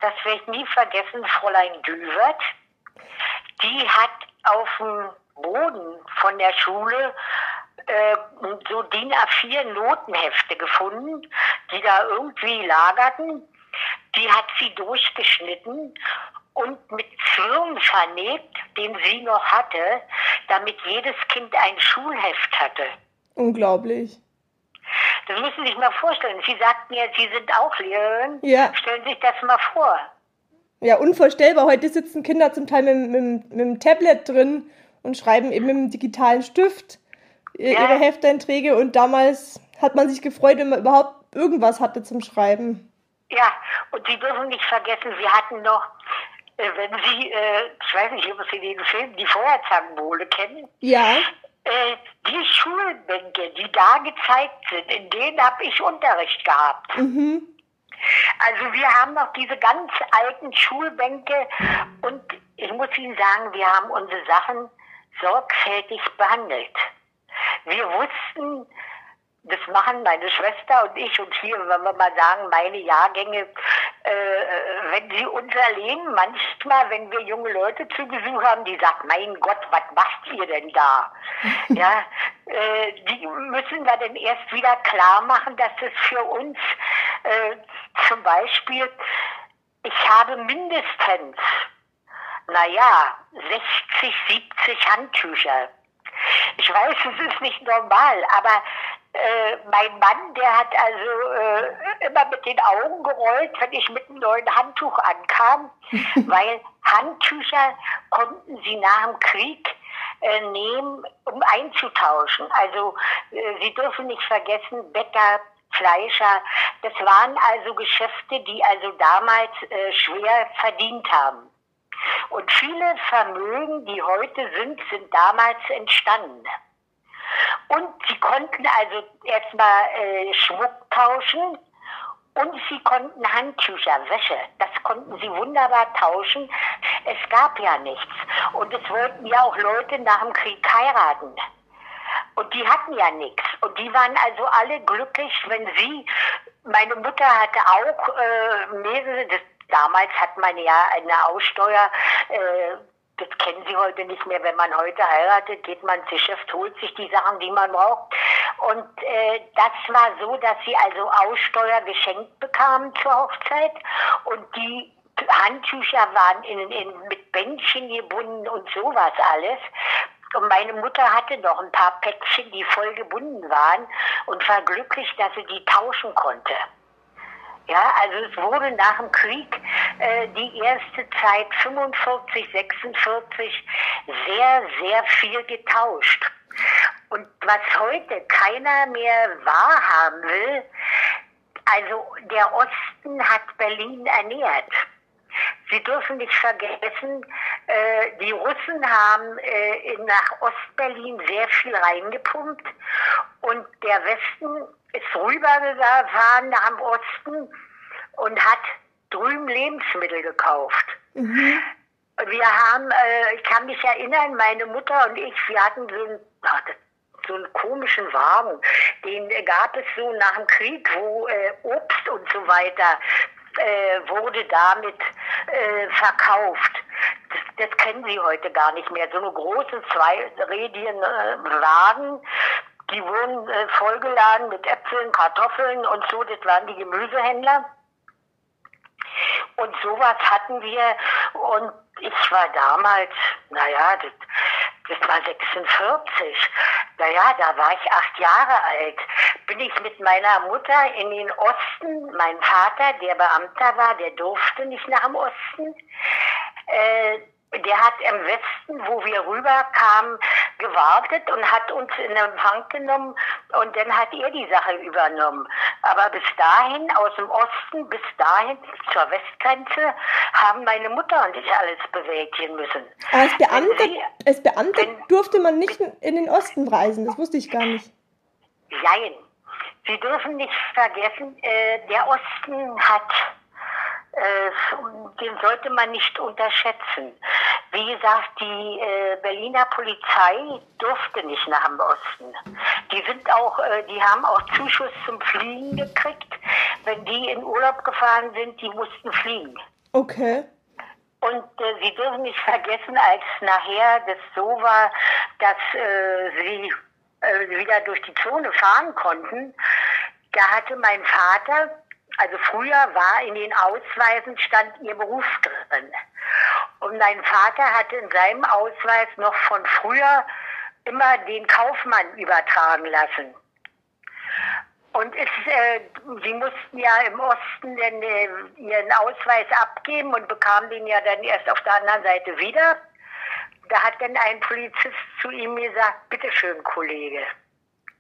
das werde ich nie vergessen, Fräulein Düwert, die hat auf dem Boden von der Schule äh, so DIN A4 Notenhefte gefunden, die da irgendwie lagerten die hat sie durchgeschnitten und mit Zwirn vernäht, den sie noch hatte, damit jedes Kind ein Schulheft hatte. Unglaublich. Das müssen Sie sich mal vorstellen. Sie sagten ja, Sie sind auch Lehrerin. Ja. Stellen Sie sich das mal vor. Ja, unvorstellbar. Heute sitzen Kinder zum Teil mit, mit, mit dem Tablet drin und schreiben eben mit dem digitalen Stift ihre Hefteinträge. Und damals hat man sich gefreut, wenn man überhaupt irgendwas hatte zum Schreiben. Ja, und Sie dürfen nicht vergessen, wir hatten noch, äh, wenn Sie, äh, ich weiß nicht, ob Sie den Film Die Feuerzangenbowle kennen. Ja. Äh, die Schulbänke, die da gezeigt sind, in denen habe ich Unterricht gehabt. Mhm. Also wir haben noch diese ganz alten Schulbänke und ich muss Ihnen sagen, wir haben unsere Sachen sorgfältig behandelt. Wir wussten, das machen meine Schwester und ich und hier, wenn wir mal sagen, meine Jahrgänge, äh, wenn sie unser Leben manchmal, wenn wir junge Leute zu Besuch haben, die sagt, mein Gott, was macht ihr denn da? ja, äh, die müssen wir dann erst wieder klar machen, dass es für uns äh, zum Beispiel, ich habe mindestens, naja, 60, 70 Handtücher. Ich weiß, es ist nicht normal, aber äh, mein Mann, der hat also äh, immer mit den Augen gerollt, wenn ich mit einem neuen Handtuch ankam, weil Handtücher konnten sie nach dem Krieg äh, nehmen, um einzutauschen. Also äh, Sie dürfen nicht vergessen, Bäcker, Fleischer. Das waren also Geschäfte, die also damals äh, schwer verdient haben. Und viele Vermögen, die heute sind, sind damals entstanden. Und sie konnten also erstmal äh, Schmuck tauschen und sie konnten Handtücher, Wäsche, das konnten sie wunderbar tauschen. Es gab ja nichts. Und es wollten ja auch Leute nach dem Krieg heiraten. Und die hatten ja nichts. Und die waren also alle glücklich, wenn sie, meine Mutter hatte auch äh, mehrere, das, damals hat man ja eine Aussteuer, äh, das kennen sie heute nicht mehr. Wenn man heute heiratet, geht man ins Geschäft, holt sich die Sachen, die man braucht. Und äh, das war so, dass sie also Aussteuer geschenkt bekamen zur Hochzeit. Und die Handtücher waren in, in, mit Bändchen gebunden und sowas alles. Und meine Mutter hatte noch ein paar Päckchen, die voll gebunden waren und war glücklich, dass sie die tauschen konnte. Ja, also es wurde nach dem Krieg äh, die erste Zeit 45, 46 sehr, sehr viel getauscht. Und was heute keiner mehr wahrhaben will, also der Osten hat Berlin ernährt. Sie dürfen nicht vergessen, äh, die Russen haben äh, nach Ostberlin sehr viel reingepumpt und der Westen ist rübergefahren nach dem Osten und hat drüben Lebensmittel gekauft. Mhm. Wir haben, äh, ich kann mich erinnern, meine Mutter und ich, wir hatten so einen, ach, so einen komischen Wagen. Den gab es so nach dem Krieg, wo äh, Obst und so weiter äh, wurde damit äh, verkauft. Das, das, kennen Sie heute gar nicht mehr. So eine große zweirädigen äh, die wurden äh, vollgeladen mit Äpfeln, Kartoffeln und so. Das waren die Gemüsehändler. Und sowas hatten wir. Und ich war damals, naja, das, das war 46. Naja, da war ich acht Jahre alt. Bin ich mit meiner Mutter in den Osten. Mein Vater, der Beamter war, der durfte nicht nach dem Osten. Äh, der hat im Westen, wo wir rüberkamen, gewartet und hat uns in Empfang genommen und dann hat er die Sache übernommen. Aber bis dahin, aus dem Osten bis dahin zur Westgrenze, haben meine Mutter und ich alles bewältigen müssen. als Beamte, Sie, als Beamte wenn, durfte man nicht in den Osten reisen, das wusste ich gar nicht. Nein. Sie dürfen nicht vergessen, äh, der Osten hat äh, den sollte man nicht unterschätzen. Wie gesagt, die äh, Berliner Polizei durfte nicht nach dem Osten. Die sind auch, äh, die haben auch Zuschuss zum Fliegen gekriegt. Wenn die in Urlaub gefahren sind, die mussten fliegen. Okay. Und äh, Sie dürfen nicht vergessen, als nachher das so war, dass äh, Sie äh, wieder durch die Zone fahren konnten, da hatte mein Vater also früher war in den Ausweisen stand ihr Beruf drin. Und mein Vater hatte in seinem Ausweis noch von früher immer den Kaufmann übertragen lassen. Und es, äh, sie mussten ja im Osten den, äh, ihren Ausweis abgeben und bekamen den ja dann erst auf der anderen Seite wieder. Da hat dann ein Polizist zu ihm gesagt, bitteschön, Kollege.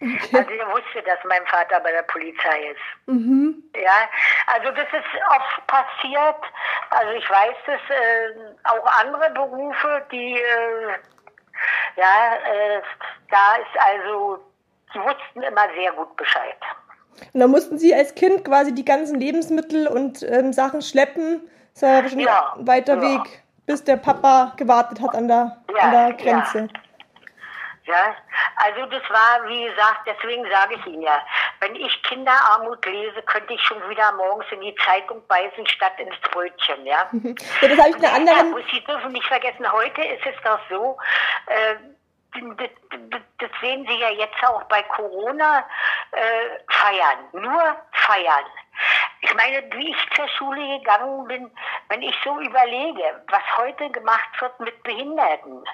Okay. Also er wusste, dass mein Vater bei der Polizei ist. Mhm. Ja, also das ist oft passiert. Also ich weiß dass äh, auch andere Berufe, die äh, ja, äh, da ist also, die wussten immer sehr gut Bescheid. Und da mussten Sie als Kind quasi die ganzen Lebensmittel und ähm, Sachen schleppen. Das war bestimmt ja, ein weiter ja. Weg, bis der Papa gewartet hat an der, ja, an der Grenze. Ja. Ja, also das war, wie gesagt, deswegen sage ich Ihnen ja, wenn ich Kinderarmut lese, könnte ich schon wieder morgens in die Zeitung beißen statt ins Brötchen, ja. ja das habe ich eine andere. Ja, Sie dürfen nicht vergessen, heute ist es doch so, äh, das, das sehen Sie ja jetzt auch bei Corona, äh, feiern, nur feiern. Ich meine, wie ich zur Schule gegangen bin, wenn ich so überlege, was heute gemacht wird mit Behinderten,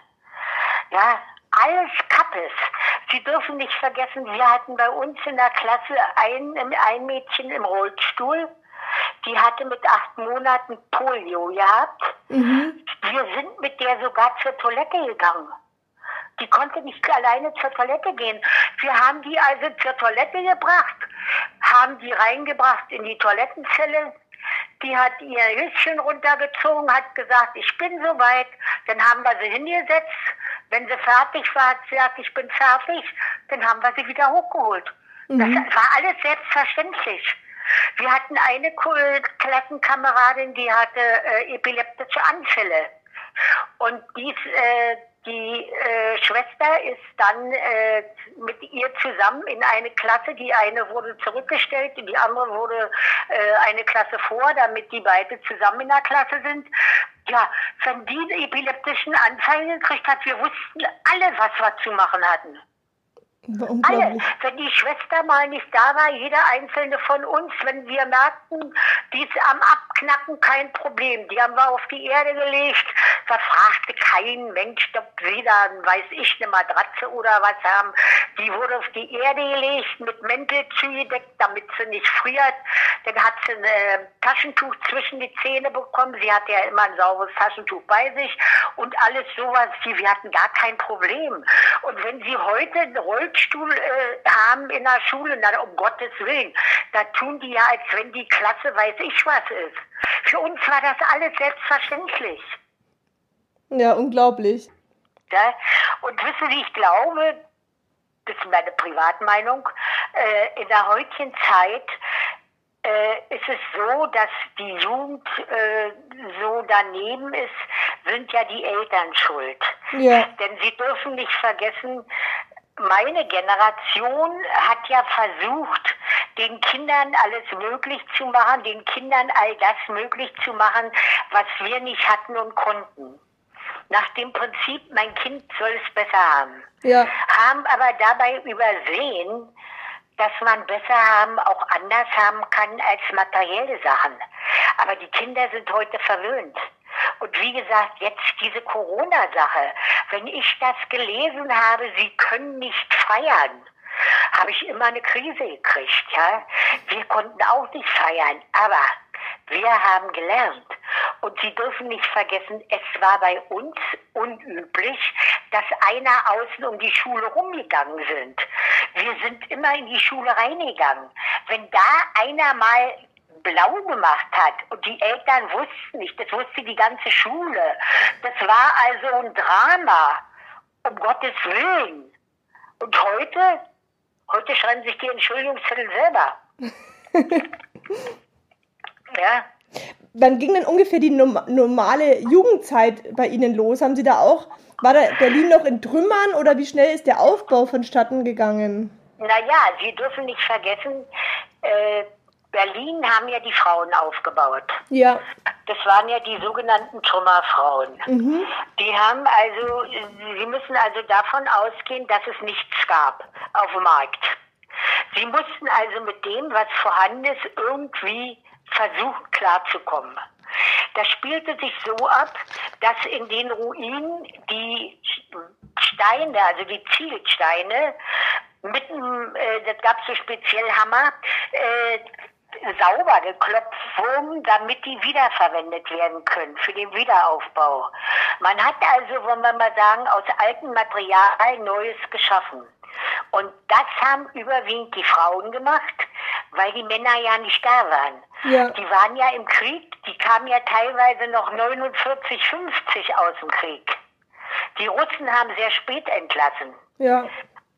ja, alles Kappes. Sie dürfen nicht vergessen, wir hatten bei uns in der Klasse ein, ein Mädchen im Rollstuhl. Die hatte mit acht Monaten Polio gehabt. Mhm. Wir sind mit der sogar zur Toilette gegangen. Die konnte nicht alleine zur Toilette gehen. Wir haben die also zur Toilette gebracht. haben die reingebracht in die Toilettenzelle. Die hat ihr Höschen runtergezogen, hat gesagt, ich bin soweit. Dann haben wir sie hingesetzt. Wenn sie fertig war, hat sie gesagt, ich bin fertig. Dann haben wir sie wieder hochgeholt. Das war alles selbstverständlich. Wir hatten eine Ko- Klassenkameradin, die hatte äh, epileptische Anfälle. Und dies, äh, die äh, Schwester ist dann äh, mit ihr zusammen in eine Klasse. Die eine wurde zurückgestellt, die andere wurde äh, eine Klasse vor, damit die beide zusammen in der Klasse sind. Ja, wenn die einen epileptischen Anfall gekriegt hat, wir wussten alle, was wir zu machen hatten. Alle. Wenn die Schwester mal nicht da war, jeder einzelne von uns, wenn wir merkten, die ist am Abknacken, kein Problem. Die haben wir auf die Erde gelegt. Da fragte kein Mensch, ob sie da, weiß ich, eine Matratze oder was haben. Die wurde auf die Erde gelegt, mit Mäntel zugedeckt, damit sie nicht friert. Dann hat sie ein äh, Taschentuch zwischen die Zähne bekommen. Sie hatte ja immer ein sauberes Taschentuch bei sich und alles sowas. Die, wir hatten gar kein Problem. Und wenn sie heute einen Rollstuhl äh, haben in der Schule, na, um Gottes Willen, da tun die ja, als wenn die Klasse weiß ich was ist. Für uns war das alles selbstverständlich. Ja, unglaublich. Ja? Und wissen Sie, ich glaube, das ist meine Privatmeinung, äh, in der heutigen Zeit äh, ist es so, dass die Jugend äh, so daneben ist, sind ja die Eltern schuld. Ja. Denn Sie dürfen nicht vergessen, meine Generation hat ja versucht, den Kindern alles möglich zu machen, den Kindern all das möglich zu machen, was wir nicht hatten und konnten. Nach dem Prinzip, mein Kind soll es besser haben. Ja. Haben aber dabei übersehen, dass man besser haben auch anders haben kann als materielle Sachen. Aber die Kinder sind heute verwöhnt. Und wie gesagt, jetzt diese Corona-Sache. Wenn ich das gelesen habe, sie können nicht feiern, habe ich immer eine Krise gekriegt. Ja? Wir konnten auch nicht feiern, aber wir haben gelernt. Und Sie dürfen nicht vergessen, es war bei uns unüblich, dass einer außen um die Schule rumgegangen sind. Wir sind immer in die Schule reingegangen. Wenn da einer mal blau gemacht hat und die Eltern wussten nicht, das wusste die ganze Schule. Das war also ein Drama, um Gottes Willen. Und heute, heute schreiben sich die Entschuldigungszettel selber. ja. Wann ging denn ungefähr die norm normale Jugendzeit bei Ihnen los? Haben Sie da auch, war da Berlin noch in Trümmern oder wie schnell ist der Aufbau vonstatten gegangen? Naja, Sie dürfen nicht vergessen, äh, Berlin haben ja die Frauen aufgebaut. Ja. Das waren ja die sogenannten Trümmerfrauen. Mhm. Die haben also, Sie müssen also davon ausgehen, dass es nichts gab auf dem Markt. Sie mussten also mit dem, was vorhanden ist, irgendwie versuchen klarzukommen. Das spielte sich so ab, dass in den Ruinen die Steine, also die Zielsteine, mit einem, äh, das gab so speziell Hammer, äh, sauber geklopft wurden, damit die wiederverwendet werden können für den Wiederaufbau. Man hat also, wollen wir mal sagen, aus altem Material Neues geschaffen. Und das haben überwiegend die Frauen gemacht, weil die Männer ja nicht da waren. Ja. Die waren ja im Krieg, die kamen ja teilweise noch 49, 50 aus dem Krieg. Die Russen haben sehr spät entlassen. Ja.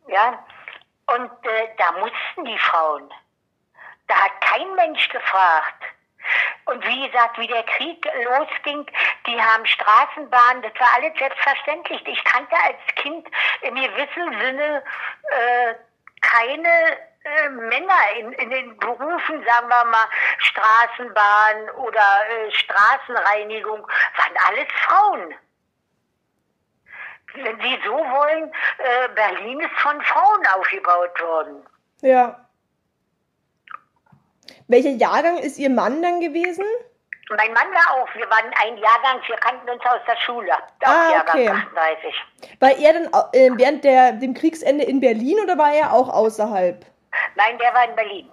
Ja, und äh, da mussten die Frauen. Da hat kein Mensch gefragt. Und wie gesagt, wie der Krieg losging, die haben Straßenbahnen, das war alles selbstverständlich. Ich kannte als Kind im gewissen Sinne äh, keine äh, Männer in, in den Berufen, sagen wir mal, Straßenbahn oder äh, Straßenreinigung, waren alles Frauen. Wenn Sie so wollen, äh, Berlin ist von Frauen aufgebaut worden. Ja. Welcher Jahrgang ist Ihr Mann dann gewesen? Mein Mann war auch, wir waren ein Jahrgang, wir kannten uns aus der Schule. Ah, Jahrgang okay. 38. War er dann äh, während der, dem Kriegsende in Berlin oder war er auch außerhalb? Nein, der war in Berlin.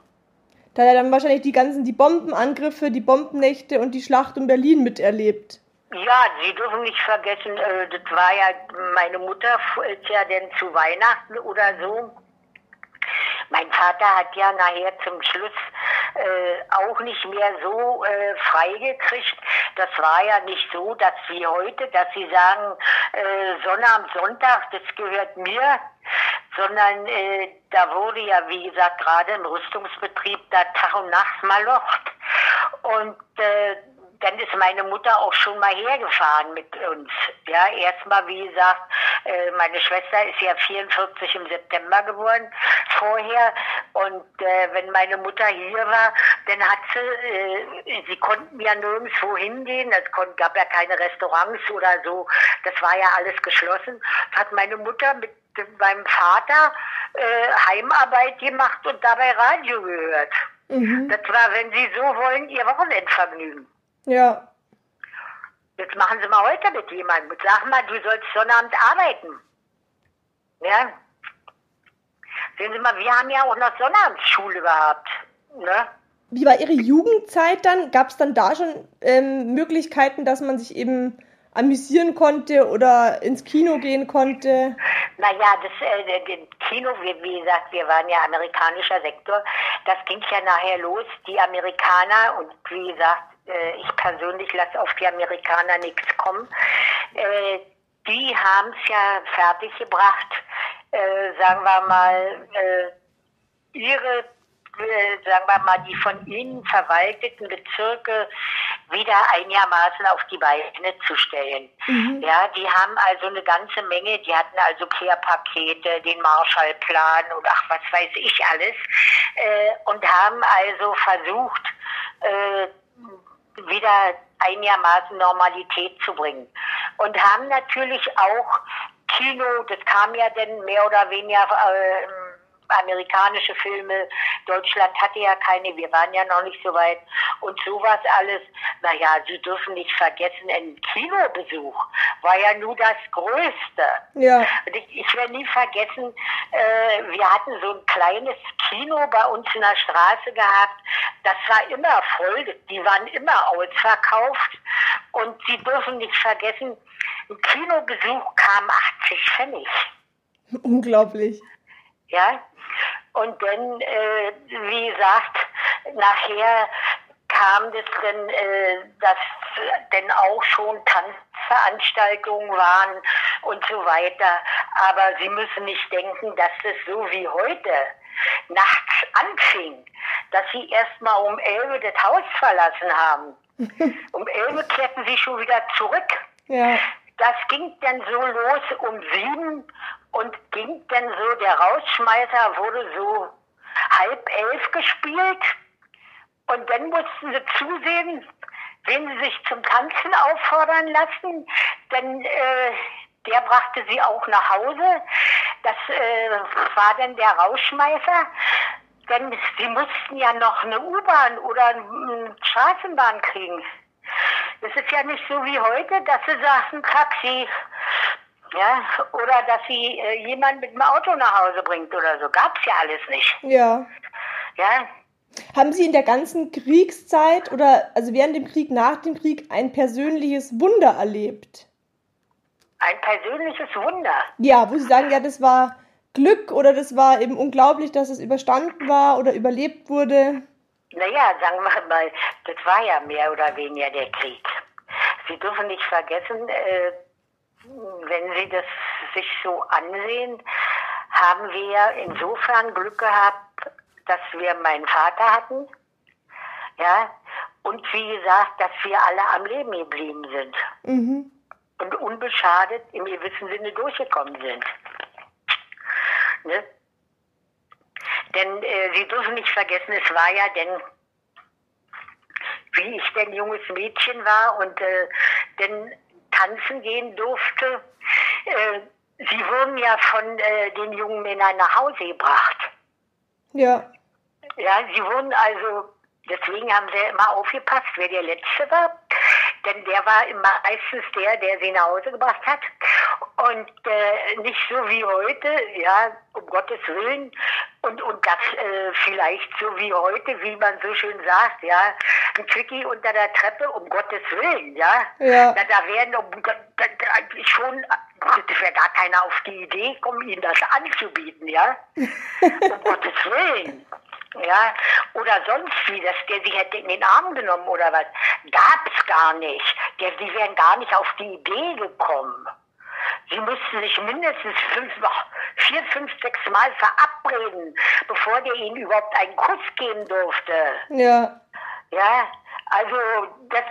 Da hat er dann wahrscheinlich die ganzen, die Bombenangriffe, die Bombennächte und die Schlacht um Berlin miterlebt. Ja, Sie dürfen nicht vergessen, äh, das war ja, meine Mutter ist ja denn zu Weihnachten oder so, Mein Vater hat ja nachher zum Schluss äh, auch nicht mehr so äh, freigekriegt. Das war ja nicht so, dass wie heute, dass sie sagen, äh, Sonnabend, Sonntag, das gehört mir, sondern äh, da wurde ja, wie gesagt, gerade im Rüstungsbetrieb da Tag und Nacht malocht. Und äh, dann ist meine Mutter auch schon mal hergefahren mit uns. Ja, erstmal, wie gesagt, äh, meine Schwester ist ja 44 im September geworden, vorher. Und äh, wenn meine Mutter hier war, dann hat sie, äh, sie konnten ja nirgendwo hingehen. Es gab ja keine Restaurants oder so. Das war ja alles geschlossen. Hat meine Mutter mit meinem Vater äh, Heimarbeit gemacht und dabei Radio gehört. Mhm. Das war, wenn Sie so wollen, Ihr Wochenendvergnügen. Ja. Jetzt machen Sie mal heute mit jemandem. Sag mal, du sollst Sonnabend arbeiten. Ja. Sehen Sie mal, wir haben ja auch noch Sonnabendschule gehabt. Ne? Wie war Ihre Jugendzeit dann? Gab es dann da schon ähm, Möglichkeiten, dass man sich eben amüsieren konnte oder ins Kino gehen konnte? Naja, das äh, Kino, wie, wie gesagt, wir waren ja amerikanischer Sektor. Das ging ja nachher los. Die Amerikaner und wie gesagt, ich persönlich lasse auf die Amerikaner nichts kommen. Äh, die haben es ja fertiggebracht, äh, sagen wir mal, äh, ihre, äh, sagen wir mal, die von ihnen verwalteten Bezirke wieder einigermaßen auf die Beine zu stellen. Mhm. Ja, die haben also eine ganze Menge, die hatten also Care-Pakete, den Marshallplan und ach, was weiß ich alles, äh, und haben also versucht, äh, wieder einigermaßen Normalität zu bringen. Und haben natürlich auch Kino, das kam ja dann mehr oder weniger äh, amerikanische Filme. Deutschland hatte ja keine, wir waren ja noch nicht so weit. Und sowas alles, naja, Sie dürfen nicht vergessen, ein Kinobesuch war ja nur das Größte. Ja. Und ich, ich werde nie vergessen, äh, wir hatten so ein kleines Kino bei uns in der Straße gehabt. Das war immer voll, die waren immer ausverkauft. Und Sie dürfen nicht vergessen, ein Kinobesuch kam 80 Pfennig. Unglaublich. Ja, und dann, äh, wie gesagt, nachher kam das dann, äh, dass denn auch schon Tanzveranstaltungen waren und so weiter. Aber Sie müssen nicht denken, dass es so wie heute nachts anfing, dass Sie erst mal um elf das Haus verlassen haben. um elf kehrten Sie schon wieder zurück. Ja. Das ging dann so los um sieben und ging dann so, der Rausschmeißer wurde so halb elf gespielt und dann mussten sie zusehen, wenn sie sich zum Tanzen auffordern lassen, dann äh, der brachte sie auch nach Hause. Das äh, war dann der Rausschmeißer. Denn sie mussten ja noch eine U-Bahn oder eine Straßenbahn kriegen. Das ist ja nicht so wie heute, dass sie sagen, Taxi, ja, oder dass sie äh, jemand mit dem Auto nach Hause bringt oder so. Gab's ja alles nicht. Ja. Ja. Haben Sie in der ganzen Kriegszeit oder also während dem Krieg, nach dem Krieg ein persönliches Wunder erlebt? Ein persönliches Wunder? Ja, wo Sie sagen, ja, das war Glück oder das war eben unglaublich, dass es überstanden war oder überlebt wurde? Naja, sagen wir mal, das war ja mehr oder weniger der Krieg. Sie dürfen nicht vergessen, äh, wenn Sie das sich so ansehen, haben wir insofern Glück gehabt, dass wir meinen Vater hatten, ja, und wie gesagt, dass wir alle am Leben geblieben sind. Mhm. Und unbeschadet im gewissen Sinne durchgekommen sind. Ne? Denn äh, Sie dürfen nicht vergessen, es war ja denn, wie ich denn junges Mädchen war und äh, denn tanzen gehen durfte, äh, sie wurden ja von äh, den jungen Männern nach Hause gebracht. Ja. Ja, sie wurden also, deswegen haben sie immer aufgepasst, wer der Letzte war. Denn der war immer meistens der, der sie nach Hause gebracht hat. Und äh, nicht so wie heute, ja, um Gottes Willen. Und, und das äh, vielleicht so wie heute, wie man so schön sagt, ja, ein Quickie unter der Treppe, um Gottes Willen, ja. Ja. Da, da werden um, da, da, da, schon, das wäre gar keiner auf die Idee kommen, ihnen das anzubieten, ja. um Gottes Willen. Ja, oder sonst wie, dass der sie hätte in den Arm genommen oder was. Gab es gar nicht. Der, die wären gar nicht auf die Idee gekommen. Sie mussten sich mindestens fünf, vier, fünf, sechs Mal verabreden, bevor der ihnen überhaupt einen Kuss geben durfte. Ja. Ja, also das,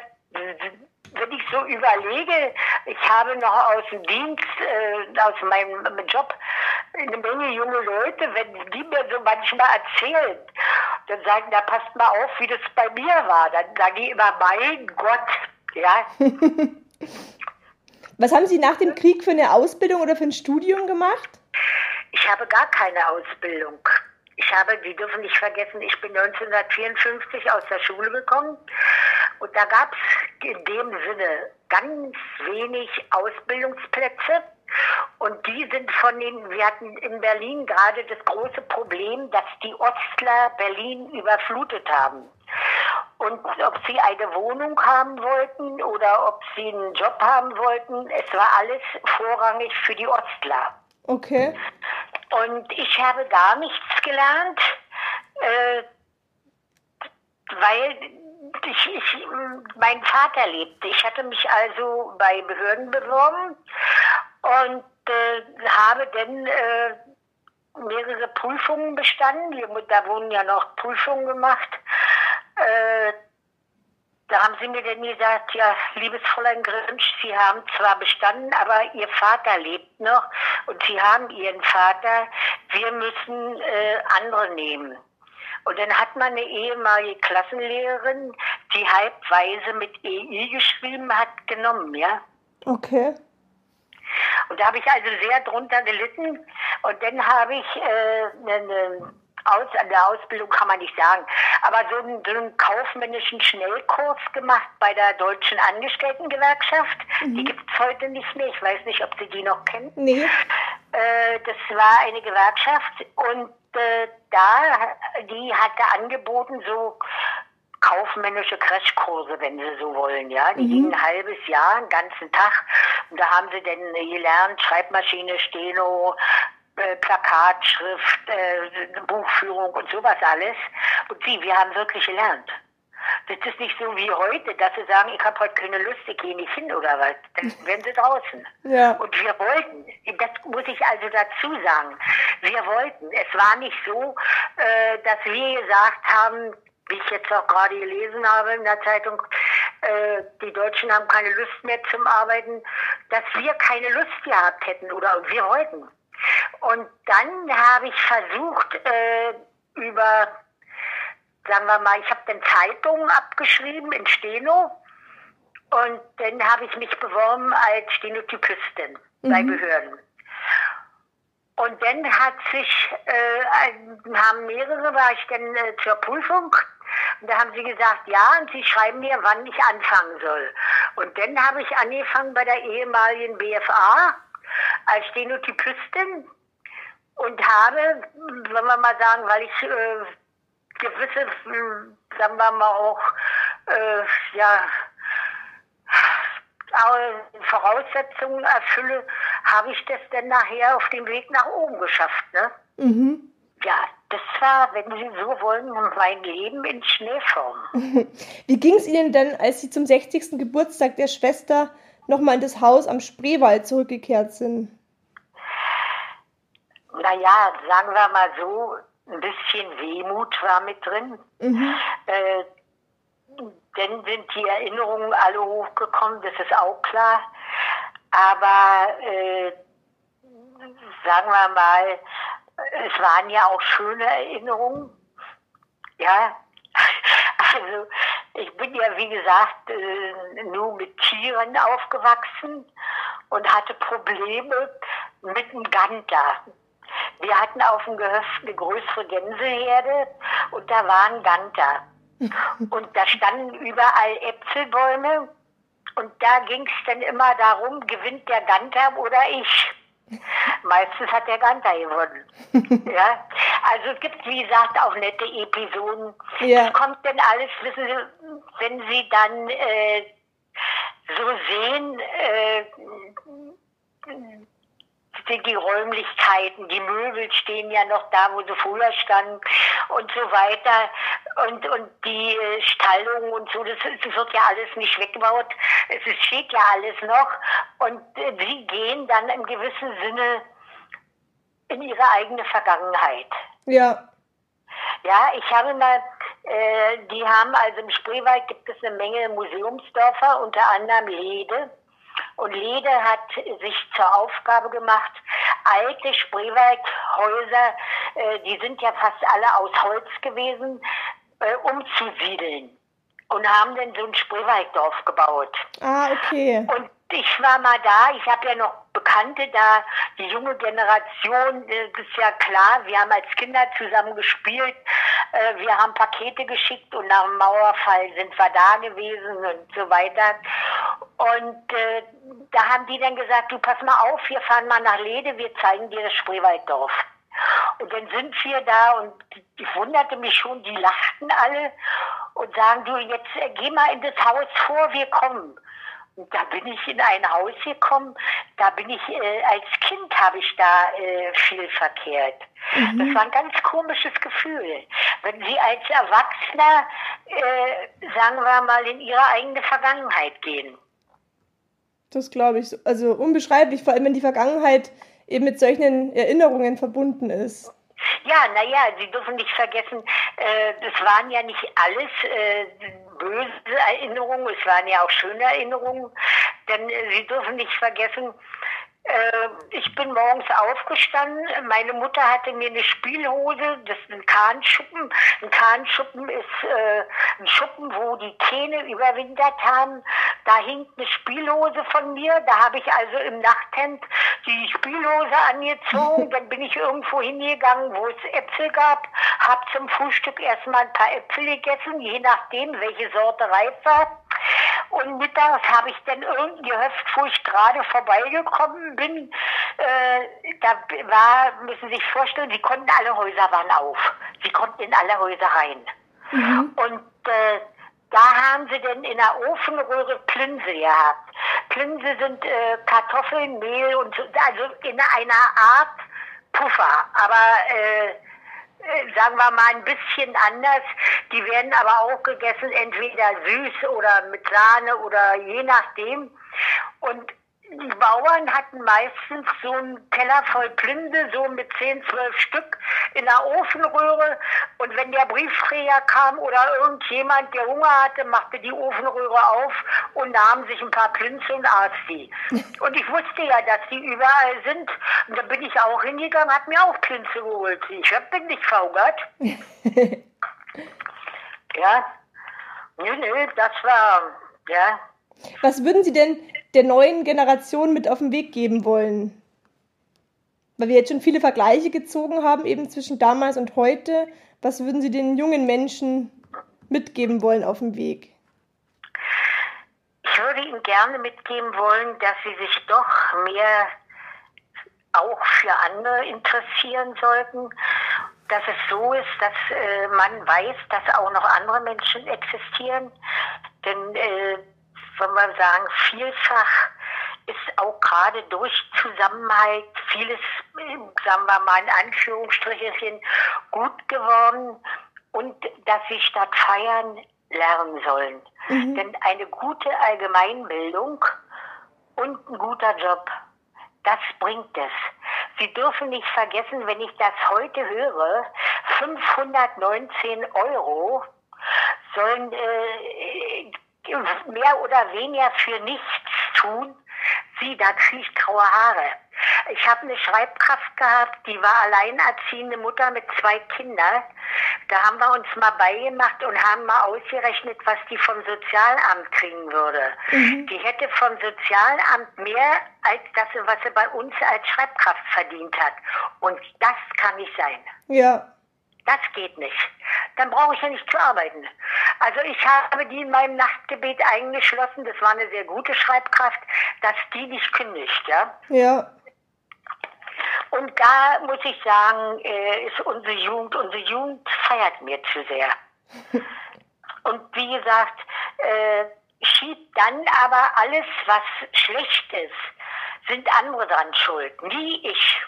wenn ich so überlege, ich habe noch aus dem Dienst, äh, aus meinem Job, eine Menge junge Leute, wenn die mir so manchmal erzählen, dann sagen, da passt mal auf, wie das bei mir war. Dann sage ich immer, mein Gott, ja. Was haben Sie nach dem Krieg für eine Ausbildung oder für ein Studium gemacht? Ich habe gar keine Ausbildung. Ich habe, Sie dürfen nicht vergessen, ich bin 1954 aus der Schule gekommen und da gab es in dem Sinne ganz wenig Ausbildungsplätze. Und die sind von den, wir hatten in Berlin gerade das große Problem, dass die Ostler Berlin überflutet haben. Und ob sie eine Wohnung haben wollten oder ob sie einen Job haben wollten, es war alles vorrangig für die Ostler. Okay. Und ich habe gar nichts gelernt, äh, weil ich, ich, mein Vater lebte. Ich hatte mich also bei Behörden beworben und äh, habe dann äh, mehrere Prüfungen bestanden. Da wurden ja noch Prüfungen gemacht. Da haben sie mir dann gesagt, ja, liebes Fräulein Grinsch, Sie haben zwar bestanden, aber Ihr Vater lebt noch und Sie haben Ihren Vater. Wir müssen äh, andere nehmen. Und dann hat man eine ehemalige Klassenlehrerin, die halbweise mit EI geschrieben hat, genommen, ja. Okay. Und da habe ich also sehr drunter gelitten. Und dann habe ich äh, eine aus, an der Ausbildung kann man nicht sagen, aber so einen, so einen kaufmännischen Schnellkurs gemacht bei der Deutschen Angestelltengewerkschaft. Mhm. Die gibt es heute nicht mehr. Ich weiß nicht, ob Sie die noch kennen. Nee. Äh, das war eine Gewerkschaft und äh, da, die hatte angeboten, so kaufmännische Crashkurse, wenn Sie so wollen, ja. Die mhm. gingen ein halbes Jahr, einen ganzen Tag. Und da haben sie dann gelernt, Schreibmaschine, Steno, äh, Plakatschrift, äh, Buchführung und sowas alles. Und sie, wir haben wirklich gelernt. Das ist nicht so wie heute, dass sie sagen, ich habe heute keine Lust, ich gehe nicht hin oder was. Dann werden sie draußen. Ja. Und wir wollten, das muss ich also dazu sagen, wir wollten. Es war nicht so, äh, dass wir gesagt haben, wie ich jetzt auch gerade gelesen habe in der Zeitung, äh, die Deutschen haben keine Lust mehr zum Arbeiten, dass wir keine Lust gehabt hätten oder wir wollten. Und dann habe ich versucht, äh, über, sagen wir mal, ich habe dann Zeitungen abgeschrieben in Steno. Und dann habe ich mich beworben als Stenotypistin mhm. bei Behörden. Und dann hat sich, äh, haben mehrere, war ich dann äh, zur Prüfung. Und da haben sie gesagt, ja, und sie schreiben mir, wann ich anfangen soll. Und dann habe ich angefangen bei der ehemaligen BFA als Stenotypistin und habe, wenn wir mal sagen, weil ich äh, gewisse, sagen wir mal auch, äh, ja, Voraussetzungen erfülle, habe ich das dann nachher auf dem Weg nach oben geschafft. Ne? Mhm. Ja, das war, wenn Sie so wollen, mein Leben in Schneeform. Wie ging es Ihnen denn, als Sie zum 60. Geburtstag der Schwester nochmal in das Haus am Spreewald zurückgekehrt sind? Naja, sagen wir mal so, ein bisschen Wehmut war mit drin. Mhm. Äh, dann sind die Erinnerungen alle hochgekommen, das ist auch klar. Aber äh, sagen wir mal, es waren ja auch schöne Erinnerungen. Ja, also ich bin ja, wie gesagt, äh, nur mit Tieren aufgewachsen und hatte Probleme mit dem Ganter. Wir hatten auf dem Gehöft eine größere Gänseherde und da waren Ganter. Und da standen überall Äpfelbäume Und da ging es dann immer darum, gewinnt der Ganter oder ich. Meistens hat der Ganter gewonnen. ja? Also es gibt, wie gesagt, auch nette Episoden. Ja. Das kommt denn alles, wissen Sie, wenn Sie dann äh, so sehen, äh, sind die Räumlichkeiten, die Möbel stehen ja noch da, wo sie früher standen und so weiter. Und, und die äh, Stallung und so, das, das wird ja alles nicht weggebaut. Es steht ja alles noch. Und äh, sie gehen dann im gewissen Sinne in ihre eigene Vergangenheit. Ja. Ja, ich habe mal, äh, die haben also im Spreewald gibt es eine Menge Museumsdörfer, unter anderem Lede. Und Lede hat sich zur Aufgabe gemacht, alte Spreewaldhäuser, äh, die sind ja fast alle aus Holz gewesen, äh, umzusiedeln. Und haben dann so ein Spreewalddorf gebaut. Ah, okay. Und ich war mal da, ich habe ja noch Bekannte da, die junge Generation, äh, das ist ja klar, wir haben als Kinder zusammen gespielt, äh, wir haben Pakete geschickt und nach dem Mauerfall sind wir da gewesen und so weiter. Und äh, da haben die dann gesagt, du pass mal auf, wir fahren mal nach Lede, wir zeigen dir das Spreewalddorf. Und dann sind wir da und ich wunderte mich schon, die lachten alle und sagen, du, jetzt äh, geh mal in das Haus vor, wir kommen. Da bin ich in ein Haus gekommen, da bin ich, äh, als Kind habe ich da äh, viel verkehrt. Das war ein ganz komisches Gefühl. Wenn Sie als Erwachsener, äh, sagen wir mal, in Ihre eigene Vergangenheit gehen. Das glaube ich. so- Also unbeschreiblich, vor allem wenn die Vergangenheit eben mit solchen Erinnerungen verbunden ist. Ja, naja, Sie dürfen nicht vergessen, äh, das waren ja nicht alles äh, böse Erinnerungen, es waren ja auch schöne Erinnerungen. Denn äh, Sie dürfen nicht vergessen, ich bin morgens aufgestanden, meine Mutter hatte mir eine Spielhose, das ist ein Kahnschuppen. Ein Kahnschuppen ist äh, ein Schuppen, wo die Kähne überwintert haben. Da hing eine Spielhose von mir, da habe ich also im Nachthemd die Spielhose angezogen, dann bin ich irgendwo hingegangen, wo es Äpfel gab, habe zum Frühstück erstmal ein paar Äpfel gegessen, je nachdem, welche Sorte reif war. Und mittags habe ich dann irgendein Gehöft, wo ich gerade vorbeigekommen bin, äh, da war, müssen Sie sich vorstellen, sie konnten alle Häuser waren auf. Sie konnten in alle Häuser rein. Und äh, da haben sie dann in der Ofenröhre Plinse gehabt. Plinse sind äh, Kartoffeln, Mehl und so, also in einer Art Puffer, aber äh, sagen wir mal ein bisschen anders. Die werden aber auch gegessen, entweder süß oder mit Sahne oder je nachdem. Und die Bauern hatten meistens so einen Teller voll Plünde, so mit 10, 12 Stück in der Ofenröhre. Und wenn der Briefträger kam oder irgendjemand, der Hunger hatte, machte die Ofenröhre auf und nahm sich ein paar Plünze und aß die. Und ich wusste ja, dass die überall sind. Und da bin ich auch hingegangen, hab mir auch Plünze geholt. Ich hab bin nicht verhungert. ja. Nö, nö, das war, ja. Was würden Sie denn der neuen Generation mit auf den Weg geben wollen? Weil wir jetzt schon viele Vergleiche gezogen haben, eben zwischen damals und heute. Was würden Sie den jungen Menschen mitgeben wollen auf dem Weg? Ich würde Ihnen gerne mitgeben wollen, dass Sie sich doch mehr auch für andere interessieren sollten. Dass es so ist, dass äh, man weiß, dass auch noch andere Menschen existieren. Denn, äh, wenn wir sagen, vielfach ist auch gerade durch Zusammenhalt vieles, sagen wir mal in Anführungsstrichen, gut geworden. Und dass sie statt feiern lernen sollen. Denn eine gute Allgemeinbildung und ein guter Job, das bringt es. Sie dürfen nicht vergessen, wenn ich das heute höre, 519 Euro sollen äh, mehr oder weniger für nichts tun. Sie, da kriege ich graue Haare. Ich habe eine Schreibkraft gehabt, die war alleinerziehende Mutter mit zwei Kindern. Da haben wir uns mal beigemacht und haben mal ausgerechnet, was die vom Sozialamt kriegen würde. Die hätte vom Sozialamt mehr als das, was sie bei uns als Schreibkraft verdient hat. Und das kann nicht sein. Ja, Das geht nicht. Dann brauche ich ja nicht zu arbeiten. Also ich habe die in meinem Nachtgebet eingeschlossen, das war eine sehr gute Schreibkraft, dass die nicht kündigt, ja. Ja. Und da muss ich sagen, äh, ist unsere Jugend, unsere Jugend feiert mir zu sehr. Und wie gesagt, äh, schiebt dann aber alles, was schlecht ist, sind andere dran schuld, nie ich.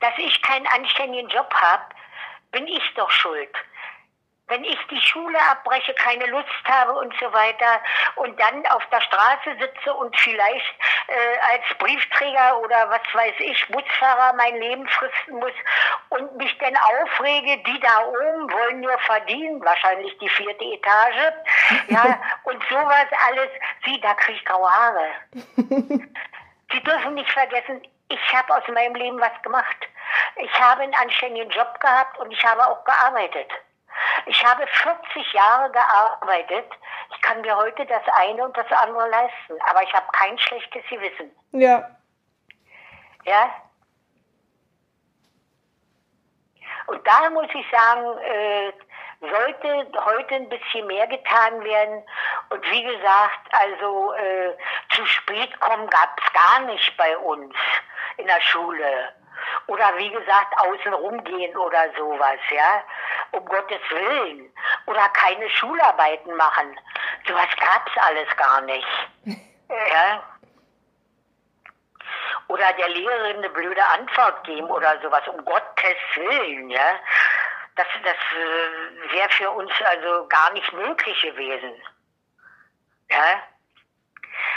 Dass ich keinen anständigen Job habe, bin ich doch schuld wenn ich die Schule abbreche, keine Lust habe und so weiter und dann auf der Straße sitze und vielleicht äh, als Briefträger oder was weiß ich, Busfahrer mein Leben fristen muss und mich dann aufrege, die da oben wollen nur verdienen, wahrscheinlich die vierte Etage, ja, und sowas alles, sie, da kriege ich graue Haare. Sie dürfen nicht vergessen, ich habe aus meinem Leben was gemacht. Ich habe einen anständigen Job gehabt und ich habe auch gearbeitet. Ich habe 40 Jahre gearbeitet. Ich kann mir heute das eine und das andere leisten, aber ich habe kein schlechtes Gewissen. Ja. Ja. Und da muss ich sagen, äh, sollte heute ein bisschen mehr getan werden. Und wie gesagt, also äh, zu spät kommen gab es gar nicht bei uns in der Schule. Oder wie gesagt, außen rumgehen oder sowas, ja um Gottes Willen. Oder keine Schularbeiten machen. Sowas gab's alles gar nicht. ja. Oder der Lehrerin eine blöde Antwort geben oder sowas, um Gottes Willen, ja. Das, das äh, wäre für uns also gar nicht möglich gewesen. Ja.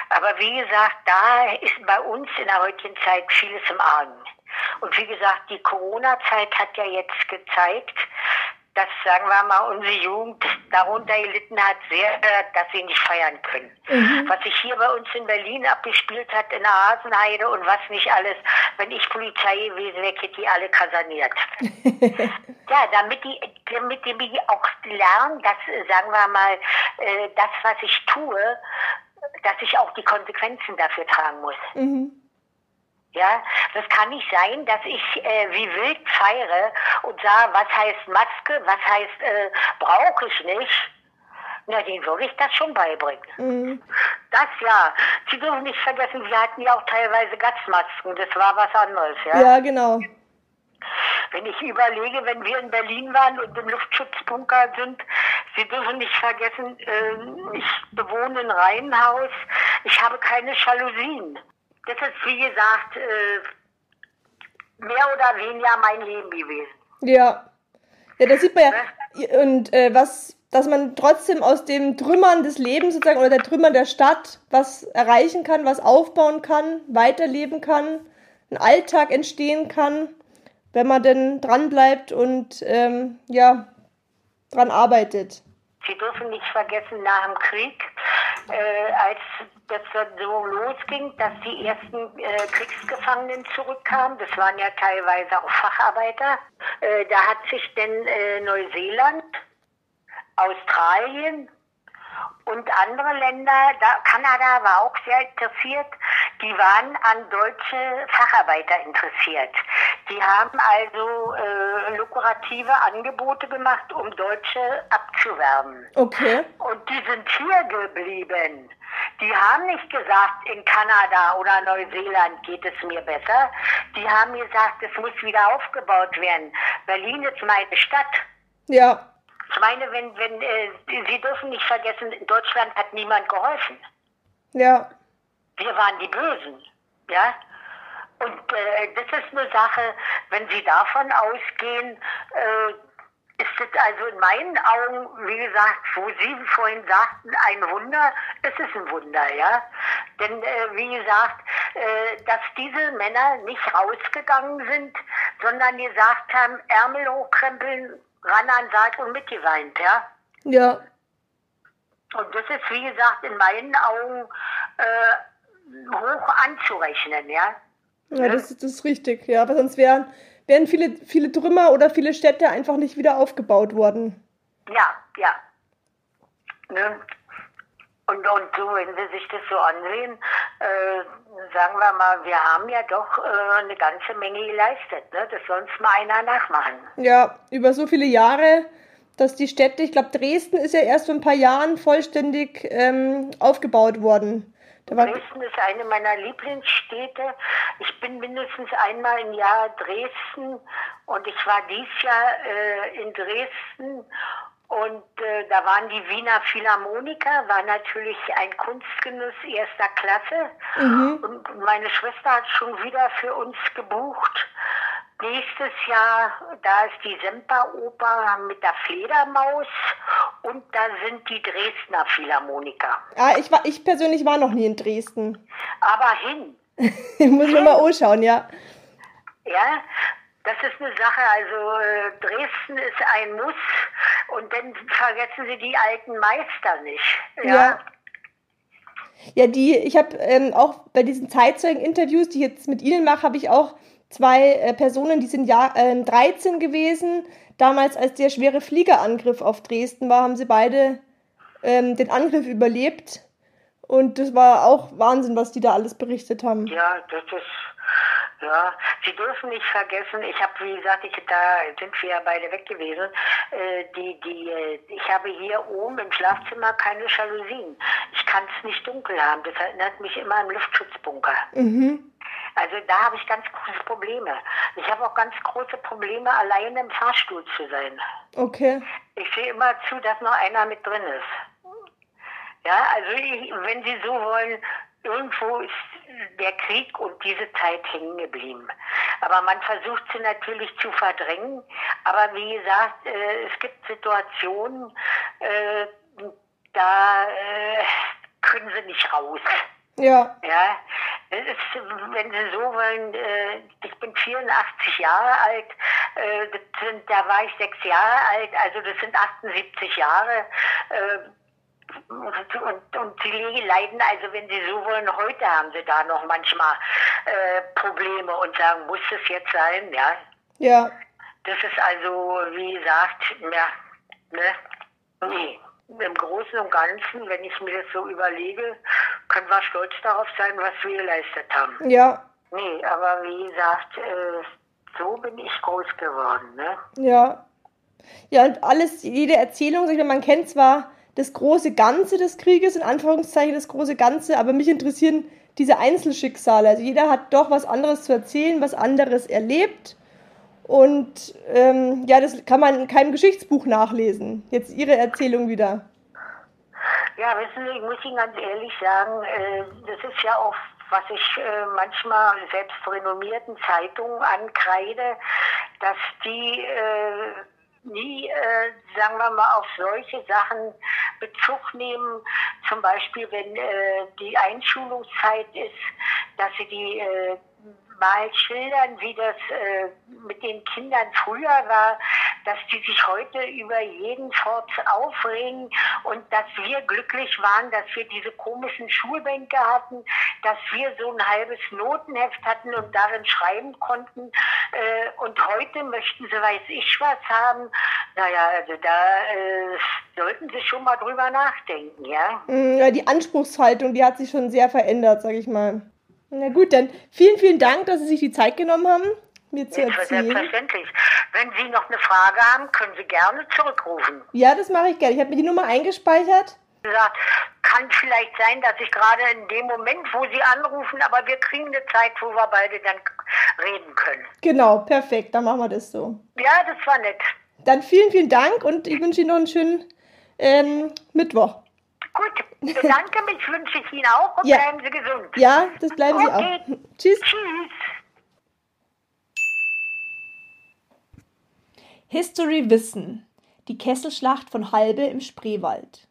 Aber wie gesagt, da ist bei uns in der heutigen Zeit vieles im Argen. Und wie gesagt, die Corona-Zeit hat ja jetzt gezeigt, dass, sagen wir mal, unsere Jugend darunter gelitten hat, sehr, dass sie nicht feiern können. Mhm. Was sich hier bei uns in Berlin abgespielt hat, in der Hasenheide und was nicht alles, wenn ich Polizei gewesen wäre, hätte die alle kaserniert. ja, damit die, damit die auch lernen, dass, sagen wir mal, äh, das, was ich tue, dass ich auch die Konsequenzen dafür tragen muss. Mhm. Ja, das kann nicht sein, dass ich äh, wie wild feiere und sage, was heißt Maske, was heißt äh, brauche ich nicht. Na, denen würde ich das schon beibringen. Mhm. Das ja. Sie dürfen nicht vergessen, wir hatten ja auch teilweise Gasmasken. Das war was anderes, ja. Ja, genau. Wenn ich überlege, wenn wir in Berlin waren und im Luftschutzbunker sind, Sie dürfen nicht vergessen, äh, ich bewohne ein Reihenhaus, ich habe keine Jalousien das ist, wie gesagt, äh, mehr oder weniger mein Leben gewesen. Ja. Ja, das sieht man ja. Und äh, was, dass man trotzdem aus dem Trümmern des Lebens sozusagen oder der Trümmern der Stadt was erreichen kann, was aufbauen kann, weiterleben kann, ein Alltag entstehen kann, wenn man denn dranbleibt und ähm, ja, dran arbeitet. Sie dürfen nicht vergessen, nach dem Krieg, äh, als das so losging, dass die ersten äh, Kriegsgefangenen zurückkamen, das waren ja teilweise auch Facharbeiter, äh, da hat sich denn äh, Neuseeland, Australien und andere Länder, da, Kanada war auch sehr interessiert, die waren an deutsche Facharbeiter interessiert. Die haben also äh, lukrative Angebote gemacht, um Deutsche abzuwerben. Okay. Und die sind hier geblieben. Die haben nicht gesagt, in Kanada oder Neuseeland geht es mir besser. Die haben gesagt, es muss wieder aufgebaut werden. Berlin ist meine Stadt. Ja. Ich meine, wenn, wenn, äh, Sie dürfen nicht vergessen, in Deutschland hat niemand geholfen. Ja. Wir waren die Bösen. Ja. Und äh, das ist eine Sache, wenn Sie davon ausgehen, äh, ist es also in meinen Augen, wie gesagt, wo Sie vorhin sagten, ein Wunder, es ist ein Wunder, ja. Denn äh, wie gesagt, äh, dass diese Männer nicht rausgegangen sind, sondern gesagt haben, Ärmel hochkrempeln, ran an Saat und mitgeweint, ja? Ja. Und das ist, wie gesagt, in meinen Augen äh, hoch anzurechnen, ja? Ja, das, das ist richtig, ja. Aber sonst wären, wären viele, viele Trümmer oder viele Städte einfach nicht wieder aufgebaut worden. Ja, ja. Ne? Und, und so, wenn Sie sich das so ansehen, äh, sagen wir mal, wir haben ja doch äh, eine ganze Menge geleistet. Ne? Das soll uns mal einer nachmachen. Ja, über so viele Jahre, dass die Städte, ich glaube, Dresden ist ja erst vor ein paar Jahren vollständig ähm, aufgebaut worden. Dresden ist eine meiner Lieblingsstädte. Ich bin mindestens einmal im Jahr Dresden und ich war dieses Jahr äh, in Dresden und äh, da waren die Wiener Philharmoniker, war natürlich ein Kunstgenuss erster Klasse. Mhm. Und meine Schwester hat schon wieder für uns gebucht. Nächstes Jahr, da ist die Semperoper mit der Fledermaus und da sind die Dresdner Philharmoniker. Ah, ich, war, ich persönlich war noch nie in Dresden. Aber hin. ich muss mir mal anschauen, ja. Ja, das ist eine Sache. Also äh, Dresden ist ein Muss und dann vergessen Sie die alten Meister nicht. Ja. ja. Ja, die, ich habe ähm, auch bei diesen Zeitzeugen-Interviews, die ich jetzt mit Ihnen mache, habe ich auch zwei äh, Personen, die sind ja äh, 13 gewesen. Damals, als der schwere Fliegerangriff auf Dresden war, haben sie beide ähm, den Angriff überlebt. Und das war auch Wahnsinn, was die da alles berichtet haben. Ja, das ist ja, Sie dürfen nicht vergessen, ich habe, wie gesagt, ich, da sind wir ja beide weg gewesen. Äh, die, die, äh, ich habe hier oben im Schlafzimmer keine Jalousien. Ich kann es nicht dunkel haben. Das erinnert mich immer an Luftschutzbunker. Mhm. Also da habe ich ganz große Probleme. Ich habe auch ganz große Probleme, alleine im Fahrstuhl zu sein. Okay. Ich sehe immer zu, dass noch einer mit drin ist. Ja, also ich, wenn Sie so wollen, irgendwo ist der Krieg und diese Zeit hängen geblieben. Aber man versucht sie natürlich zu verdrängen. Aber wie gesagt, äh, es gibt Situationen, äh, da äh, können sie nicht raus. Ja. Ja. Ist, wenn Sie so wollen, äh, ich bin 84 Jahre alt, äh, sind, da war ich sechs Jahre alt, also das sind 78 Jahre. Äh, und, und sie leiden, also wenn sie so wollen, heute haben sie da noch manchmal äh, Probleme und sagen, muss das jetzt sein, ja? Ja. Das ist also, wie gesagt, ja, ne, nee. Im Großen und Ganzen, wenn ich mir das so überlege, können wir stolz darauf sein, was wir geleistet haben. Ja. Nee, aber wie gesagt, äh, so bin ich groß geworden, ne? Ja. Ja, und alles, jede Erzählung, man kennt zwar das große Ganze des Krieges, in Anführungszeichen das große Ganze, aber mich interessieren diese Einzelschicksale. Also jeder hat doch was anderes zu erzählen, was anderes erlebt. Und ähm, ja, das kann man in keinem Geschichtsbuch nachlesen. Jetzt Ihre Erzählung wieder. Ja, wissen Sie, ich muss Ihnen ganz ehrlich sagen, äh, das ist ja auch, was ich äh, manchmal selbst renommierten Zeitungen ankreide, dass die äh, nie, äh, sagen wir mal, auf solche Sachen Bezug nehmen. Zum Beispiel, wenn äh, die Einschulungszeit ist, dass sie die äh, mal schildern, wie das äh, mit den Kindern früher war, dass die sich heute über jeden Fort aufregen und dass wir glücklich waren, dass wir diese komischen Schulbänke hatten, dass wir so ein halbes Notenheft hatten und darin schreiben konnten. Äh, und heute möchten sie, weiß ich was haben. Naja, also da äh, sollten sie schon mal drüber nachdenken, ja. Mm, ja, die Anspruchshaltung, die hat sich schon sehr verändert, sag ich mal. Na gut, dann vielen, vielen Dank, dass Sie sich die Zeit genommen haben, mir zu erzählen. Selbstverständlich. Wenn Sie noch eine Frage haben, können Sie gerne zurückrufen. Ja, das mache ich gerne. Ich habe mir die Nummer eingespeichert. Ja, kann vielleicht sein, dass ich gerade in dem Moment, wo Sie anrufen, aber wir kriegen eine Zeit, wo wir beide dann reden können. Genau, perfekt. Dann machen wir das so. Ja, das war nett. Dann vielen, vielen Dank und ich wünsche Ihnen noch einen schönen ähm, Mittwoch. Gut, bedanke mich, wünsche ich Ihnen auch und ja. bleiben Sie gesund. Ja, das bleiben Sie okay. auch. Tschüss. Tschüss. History Wissen. Die Kesselschlacht von Halbe im Spreewald.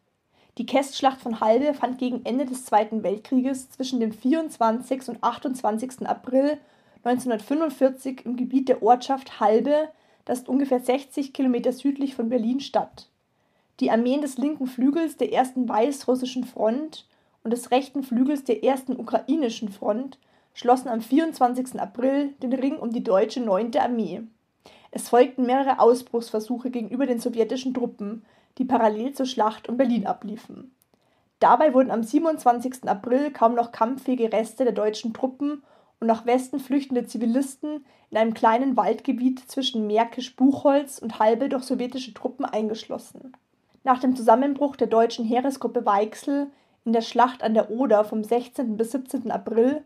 Die Kesselschlacht von Halbe fand gegen Ende des Zweiten Weltkrieges zwischen dem 24. und 28. April 1945 im Gebiet der Ortschaft Halbe, das ist ungefähr 60 Kilometer südlich von Berlin, statt. Die Armeen des linken Flügels der ersten weißrussischen Front und des rechten Flügels der ersten ukrainischen Front schlossen am 24. April den Ring um die deutsche 9. Armee. Es folgten mehrere Ausbruchsversuche gegenüber den sowjetischen Truppen, die parallel zur Schlacht um Berlin abliefen. Dabei wurden am 27. April kaum noch kampffähige Reste der deutschen Truppen und nach Westen flüchtende Zivilisten in einem kleinen Waldgebiet zwischen Märkisch-Buchholz und Halbe durch sowjetische Truppen eingeschlossen. Nach dem Zusammenbruch der deutschen Heeresgruppe Weichsel in der Schlacht an der Oder vom 16. bis 17. April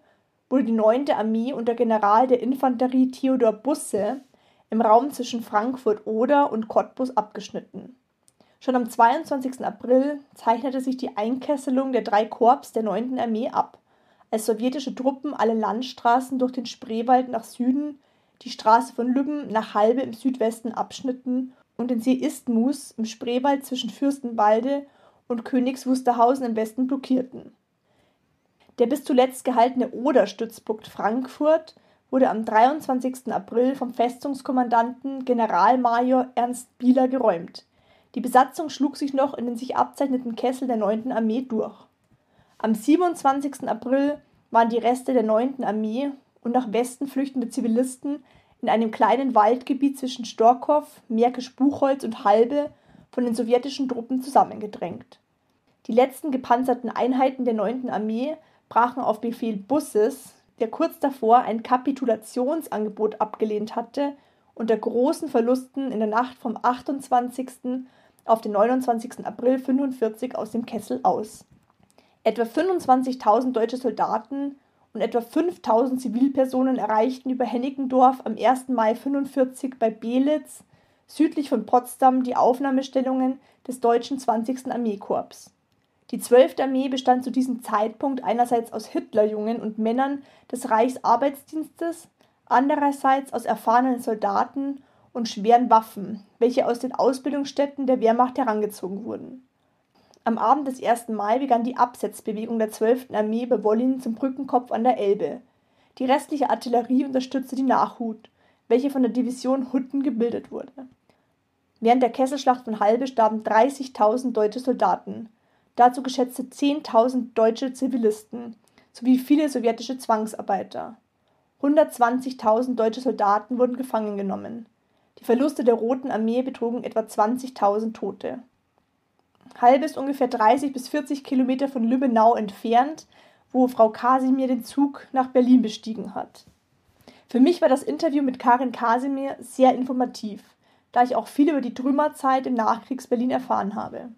wurde die 9. Armee unter General der Infanterie Theodor Busse im Raum zwischen Frankfurt-Oder und Cottbus abgeschnitten. Schon am 22. April zeichnete sich die Einkesselung der drei Korps der 9. Armee ab, als sowjetische Truppen alle Landstraßen durch den Spreewald nach Süden, die Straße von Lübben nach Halbe im Südwesten abschnitten und den See Isthmus im Spreewald zwischen Fürstenwalde und Königs Wusterhausen im Westen blockierten. Der bis zuletzt gehaltene Oder-Stützpunkt Frankfurt wurde am 23. April vom Festungskommandanten Generalmajor Ernst Bieler geräumt. Die Besatzung schlug sich noch in den sich abzeichnenden Kessel der 9. Armee durch. Am 27. April waren die Reste der 9. Armee und nach Westen flüchtende Zivilisten in einem kleinen Waldgebiet zwischen Storkow, Märkisch-Buchholz und Halbe von den sowjetischen Truppen zusammengedrängt. Die letzten gepanzerten Einheiten der 9. Armee brachen auf Befehl Busses, der kurz davor ein Kapitulationsangebot abgelehnt hatte, unter großen Verlusten in der Nacht vom 28. auf den 29. April 1945 aus dem Kessel aus. Etwa 25.000 deutsche Soldaten und etwa 5000 Zivilpersonen erreichten über Hennigendorf am 1. Mai 1945 bei Belitz südlich von Potsdam die Aufnahmestellungen des deutschen 20. Armeekorps. Die 12. Armee bestand zu diesem Zeitpunkt einerseits aus Hitlerjungen und Männern des Reichsarbeitsdienstes, andererseits aus erfahrenen Soldaten und schweren Waffen, welche aus den Ausbildungsstätten der Wehrmacht herangezogen wurden. Am Abend des 1. Mai begann die Absetzbewegung der 12. Armee bei Wollin zum Brückenkopf an der Elbe. Die restliche Artillerie unterstützte die Nachhut, welche von der Division Hutten gebildet wurde. Während der Kesselschlacht von Halbe starben 30.000 deutsche Soldaten, dazu geschätzte 10.000 deutsche Zivilisten sowie viele sowjetische Zwangsarbeiter. 120.000 deutsche Soldaten wurden gefangen genommen. Die Verluste der Roten Armee betrugen etwa 20.000 Tote. Halbe ist ungefähr 30 bis 40 Kilometer von Lübbenau entfernt, wo Frau Kasimir den Zug nach Berlin bestiegen hat. Für mich war das Interview mit Karin Kasimir sehr informativ, da ich auch viel über die Trümmerzeit im Nachkriegs-Berlin erfahren habe.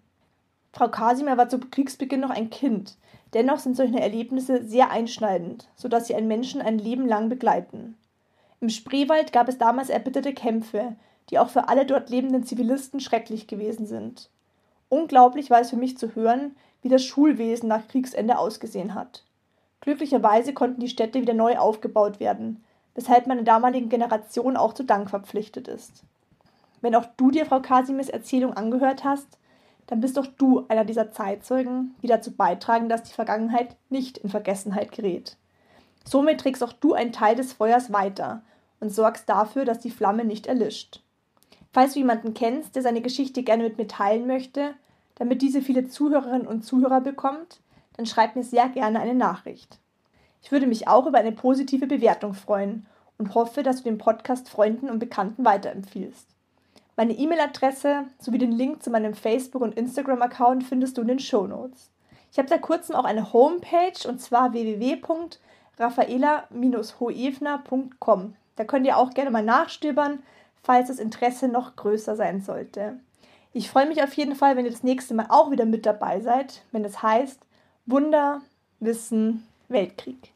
Frau Kasimir war zu Kriegsbeginn noch ein Kind, dennoch sind solche Erlebnisse sehr einschneidend, sodass sie einen Menschen ein Leben lang begleiten. Im Spreewald gab es damals erbitterte Kämpfe, die auch für alle dort lebenden Zivilisten schrecklich gewesen sind. Unglaublich war es für mich zu hören, wie das Schulwesen nach Kriegsende ausgesehen hat. Glücklicherweise konnten die Städte wieder neu aufgebaut werden, weshalb meine damaligen Generation auch zu Dank verpflichtet ist. Wenn auch du dir Frau Kasimirs Erzählung angehört hast, dann bist doch du einer dieser Zeitzeugen, die dazu beitragen, dass die Vergangenheit nicht in Vergessenheit gerät. Somit trägst auch du einen Teil des Feuers weiter und sorgst dafür, dass die Flamme nicht erlischt. Falls du jemanden kennst, der seine Geschichte gerne mit mir teilen möchte, damit diese viele Zuhörerinnen und Zuhörer bekommt, dann schreib mir sehr gerne eine Nachricht. Ich würde mich auch über eine positive Bewertung freuen und hoffe, dass du den Podcast Freunden und Bekannten weiterempfiehlst. Meine E-Mail-Adresse sowie den Link zu meinem Facebook- und Instagram-Account findest du in den Show Notes. Ich habe seit kurzem auch eine Homepage und zwar www.raffaela-hoevner.com. Da könnt ihr auch gerne mal nachstöbern falls das Interesse noch größer sein sollte. Ich freue mich auf jeden Fall, wenn ihr das nächste Mal auch wieder mit dabei seid, wenn es heißt Wunder, Wissen, Weltkrieg.